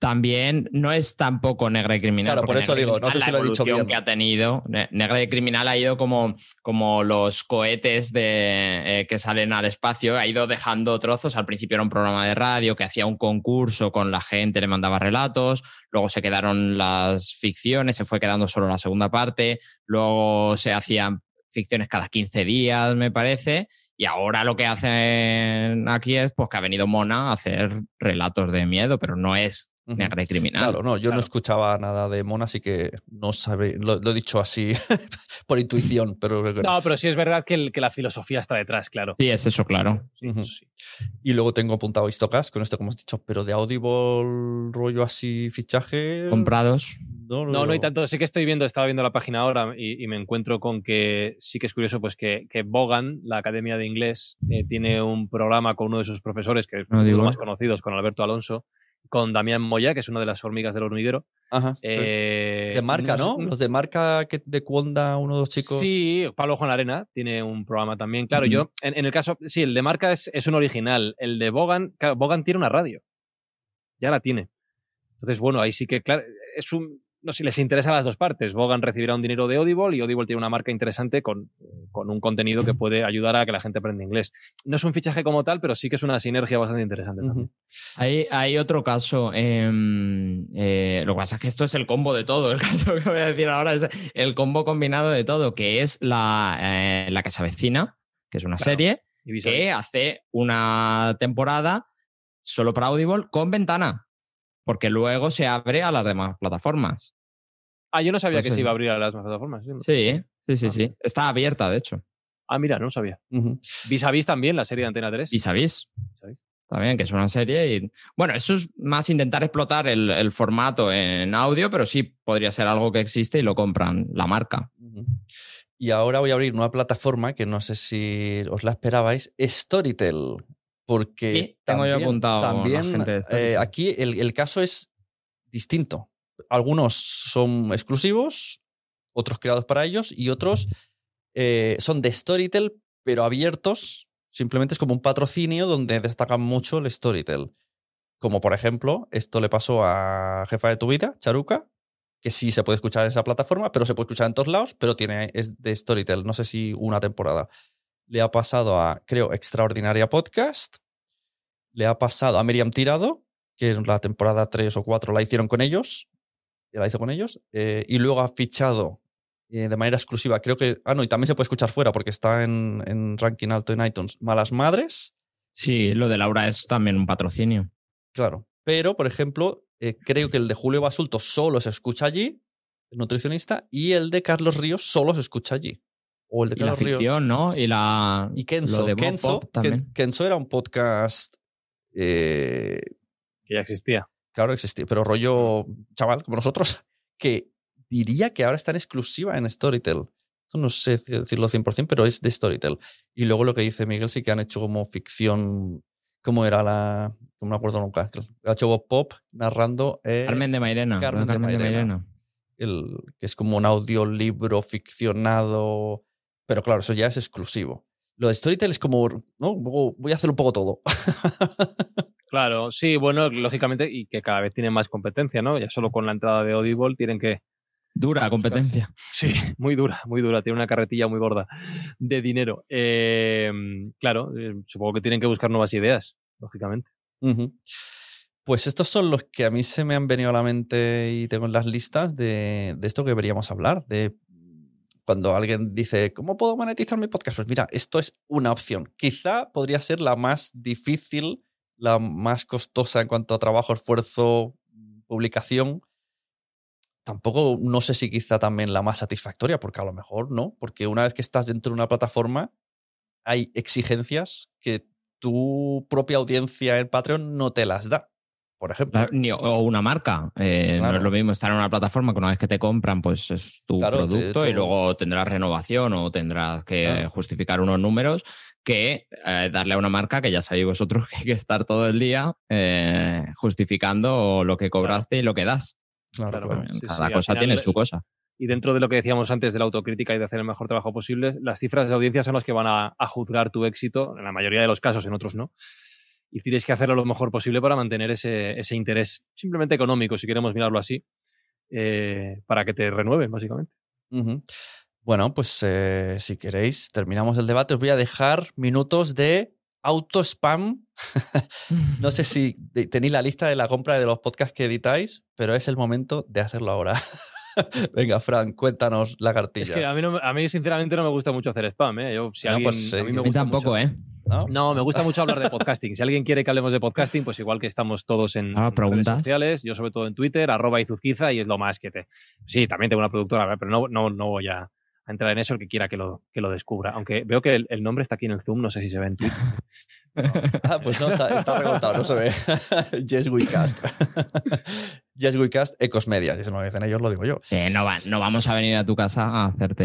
también no es tampoco negra y criminal. Claro, por eso digo, no sé si la lo he dicho bien. que ha tenido. Ne- Negra y criminal ha ido como, como los cohetes de, eh, que salen al espacio, ha ido dejando trozos. Al principio era un programa de radio que hacía un concurso con la gente, le mandaba relatos. Luego se quedaron las ficciones, se fue quedando solo la segunda parte. Luego se hacían ficciones cada 15 días, me parece. Y ahora lo que hacen aquí es pues que ha venido Mona a hacer relatos de miedo, pero no es. Negra y criminal. Claro, no, yo no escuchaba nada de Mona, así que no sabe, lo, lo he dicho así por intuición, pero No, pero sí es verdad que, el- que la filosofía está detrás, claro. Sí, es eso, claro. Sí, Ujú. eso sí. y luego tengo apuntado Histocast con esto que hemos dicho, pero de Audible rollo así fichaje Comprados. no, No, no hay tanto. Sí que estoy viendo, estaba viendo la página ahora y, y me encuentro con que sí que es curioso, pues que, que Bogan, la Academia de Inglés, eh, tiene un programa con uno de sus profesores, que es No uno de los más conocidos, con Alberto Alonso, con Damián Moya, que es una de las hormigas del hormiguero. Ajá, sí. Eh, de marca, ¿no? Los de marca que de Cuonda, uno de los chicos. Sí, Pablo Juan Arena tiene un programa también. Claro, yo, en, en el caso, sí, el de marca es, es un original. El de Bogan, claro, Bogan tiene una radio. Ya la tiene. Entonces, bueno, ahí sí que, claro, es un. No sé si les interesa a las dos partes. Bogan recibirá un dinero de Audible y Audible tiene una marca interesante con, con un contenido que puede ayudar a que la gente aprenda inglés. No es un fichaje como tal, pero sí que es una sinergia bastante interesante. también. Hay, hay otro caso. em, eh, lo que pasa es que esto es el combo de todo. El caso que voy a decir ahora es el combo combinado de todo, que es la, eh, la que se avecina, que es una Claro. serie que hace una temporada solo para Audible con ventana, porque luego se abre a las demás plataformas. Ah, yo no sabía Pues que se iba a abrir a las plataformas. Sí. Sí, sí, sí, Ah. sí. Está abierta, de hecho. Ah, mira, no lo sabía. Ujú. Vis a vis también, la serie de Antena 3. Y sabéis, Vis a vis. también que es una serie. Y, bueno, eso es más intentar explotar el, el formato en audio, pero sí podría ser algo que existe y lo compran la marca. Y ahora voy a abrir una plataforma que no sé si os la esperabais, Storytel. Porque Sí, tengo yo también, apuntado también, gente eh, aquí el, el caso es distinto. Algunos son exclusivos, otros creados para ellos y otros eh, son de Storytel, pero abiertos. Simplemente es como un patrocinio donde destacan mucho el Storytel. Como por ejemplo, esto le pasó a Jefa de tu vida, Charuca, que sí se puede escuchar en esa plataforma, pero se puede escuchar en todos lados, pero tiene, es de Storytel, no sé si una temporada. Le ha pasado a, creo, Extraordinaria Podcast. Le ha pasado a Miriam Tirado, que en la temporada 3 o 4 la hicieron con ellos. La hizo con ellos. eh, y luego ha fichado eh, de manera exclusiva, creo que. Ah, no, y también se puede escuchar fuera porque está en, en ranking alto en iTunes. Malas Madres. Sí, lo de Laura es también un patrocinio. Claro. Pero, por ejemplo, eh, creo que el de Julio Basulto solo se escucha allí, el nutricionista, y el de Carlos Ríos solo se escucha allí. O el de Y la Ríos. ficción, ¿no? Y la. Y Kenzo. lo de Bob Kenzo, Pop también. Ken- Kenzo era un podcast. eh, Que ya existía. claro, existía, pero rollo chaval como nosotros, que diría que ahora está en exclusiva en Storytel. Esto no sé decirlo 100%, pero es de Storytel. Y luego lo que dice Miguel, sí que han hecho como ficción. ¿Cómo era la.? No me acuerdo nunca. Ha hecho Bob Pop narrando. eh, Carmen de Mairena. Carmen Carmen, de de. Mairena. el, que es como un audiolibro ficcionado. Pero claro, eso ya es exclusivo. Lo de Storytel es como, ¿no? Voy a hacer un poco todo. Claro, sí, bueno, lógicamente, y que cada vez tienen más competencia, ¿no? Ya solo con la entrada de Audible tienen que. Dura competencia. Sí, muy dura, muy dura. Tiene una carretilla muy gorda de dinero. Eh, claro, eh, supongo que tienen que buscar nuevas ideas, lógicamente. Pues estos son los que a mí se me han venido a la mente y tengo en las listas de, de esto que deberíamos hablar. De cuando alguien dice, ¿cómo puedo monetizar mi podcast? Pues mira, esto es una opción. Quizá podría ser la más difícil, la más costosa en cuanto a trabajo, esfuerzo, publicación. Tampoco, no sé si quizá también la más satisfactoria, porque a lo mejor no, porque una vez que estás dentro de una plataforma, hay exigencias que tu propia audiencia en Patreon no te las da, por ejemplo. Ni- o una marca. Eh, No es lo mismo estar en una plataforma que una vez que te compran, pues es tu Claro, te- producto y luego tendrás renovación o tendrás que Claro. justificar unos números que eh, darle a una marca que ya sabéis vosotros que hay que estar todo el día eh, justificando lo que cobraste y lo que das. Claro, Claro, claro. Sí, sí, Cada cosa final tiene le- su cosa. y dentro de lo que decíamos antes de la autocrítica y de hacer el mejor trabajo posible, las cifras de audiencia son las que van a, a juzgar tu éxito, en la mayoría de los casos, en otros no. Y tienes que hacerlo lo mejor posible para mantener ese, ese interés, simplemente económico, si queremos mirarlo así, eh, para que te renueven, básicamente. Bueno, pues eh, si queréis, terminamos el debate. Os voy a dejar minutos de auto-spam. no sé si tenéis la lista de la compra de los podcasts que editáis, pero es el momento de hacerlo ahora. Venga, Fran, cuéntanos la cartilla. Es que a mí, no me- a mí, sinceramente, no me gusta mucho hacer spam. ¿eh? Yo, si alguien- pues, a mí me A mí gusta tampoco, mucho- ¿eh? ¿No? No, me gusta mucho hablar de podcasting. Si alguien quiere que hablemos de podcasting, pues igual que estamos todos en en redes sociales, yo sobre todo en Twitter, arroba izuzquiza, y es lo más que te... Sí, también tengo una productora, pero no, no, no voy a, a entrar en eso el que quiera que lo, que lo descubra. Aunque veo que el, el nombre está aquí en el Zoom, no sé si se ve en Twitch. Ah, pues no, está, está recortado, no se ve. yes, we cast. yes, we cast, Ecos Media. Si no lo dicen ellos, lo digo yo. Eh, no, va- no vamos a venir a tu casa a hacerte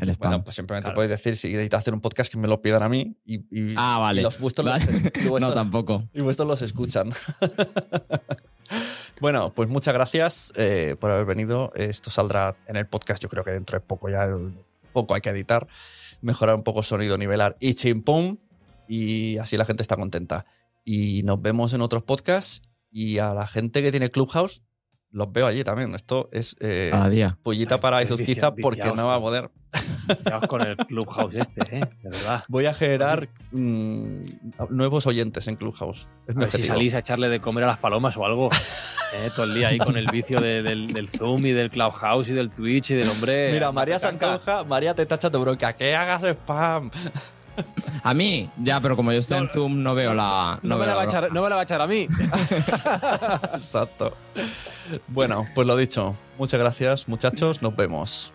el spam. Bueno, pues simplemente Claro. podéis decir si necesitas hacer un podcast que me lo pidan a mí y, y- ah, vale. y los vuestros los, Vale. y vuestros- no, tampoco. y vuestros los escuchan. Bueno, pues muchas gracias eh, por haber venido. Esto saldrá en el podcast, yo creo que dentro de poco ya, el- poco hay que editar, mejorar un poco sonido, nivelar y chimpum. Y así la gente está contenta. Y nos vemos en otros podcasts. Y a la gente que tiene Clubhouse, los veo allí también. Esto es eh, pollita Ay, para Izuzquiza porque no va a poder. Con el Clubhouse este, ¿eh? De verdad. Voy a generar mm, nuevos oyentes en Clubhouse. Es A ver si salís a echarle de comer a las palomas o algo. ¿eh? Todo el día ahí con el vicio de- del, del Zoom y del Clubhouse y del Twitch y del hombre. Mira, María Caca. Santonja, María te tacha tu bronca. Que hagas spam. A mí, ya, pero como yo estoy en Zoom, no veo la. No, me la va a echar, no me la va a echar a mí. Exacto. Bueno, pues lo dicho. Muchas gracias, muchachos. Nos vemos.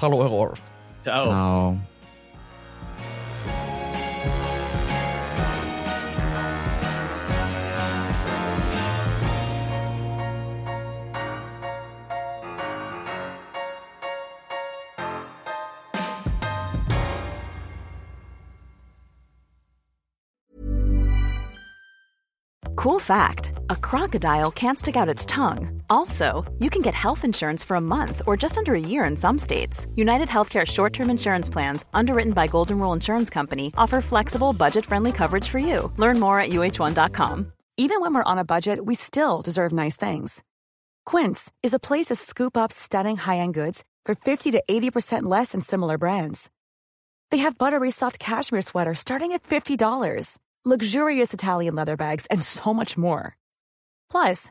Hasta luego. Chao. Chao. Cool fact a crocodile can't stick out its tongue. Also, you can get health insurance for a month or just under a year in some states. United Healthcare short term insurance plans, underwritten by Golden Rule Insurance Company, offer flexible, budget friendly coverage for you. Learn more at uh1.com. Even when we're on a budget, we still deserve nice things. Quince is a place to scoop up stunning high-end goods for 50 to 80% less than similar brands. They have buttery soft cashmere sweaters starting at $50, luxurious Italian leather bags, and so much more. Plus,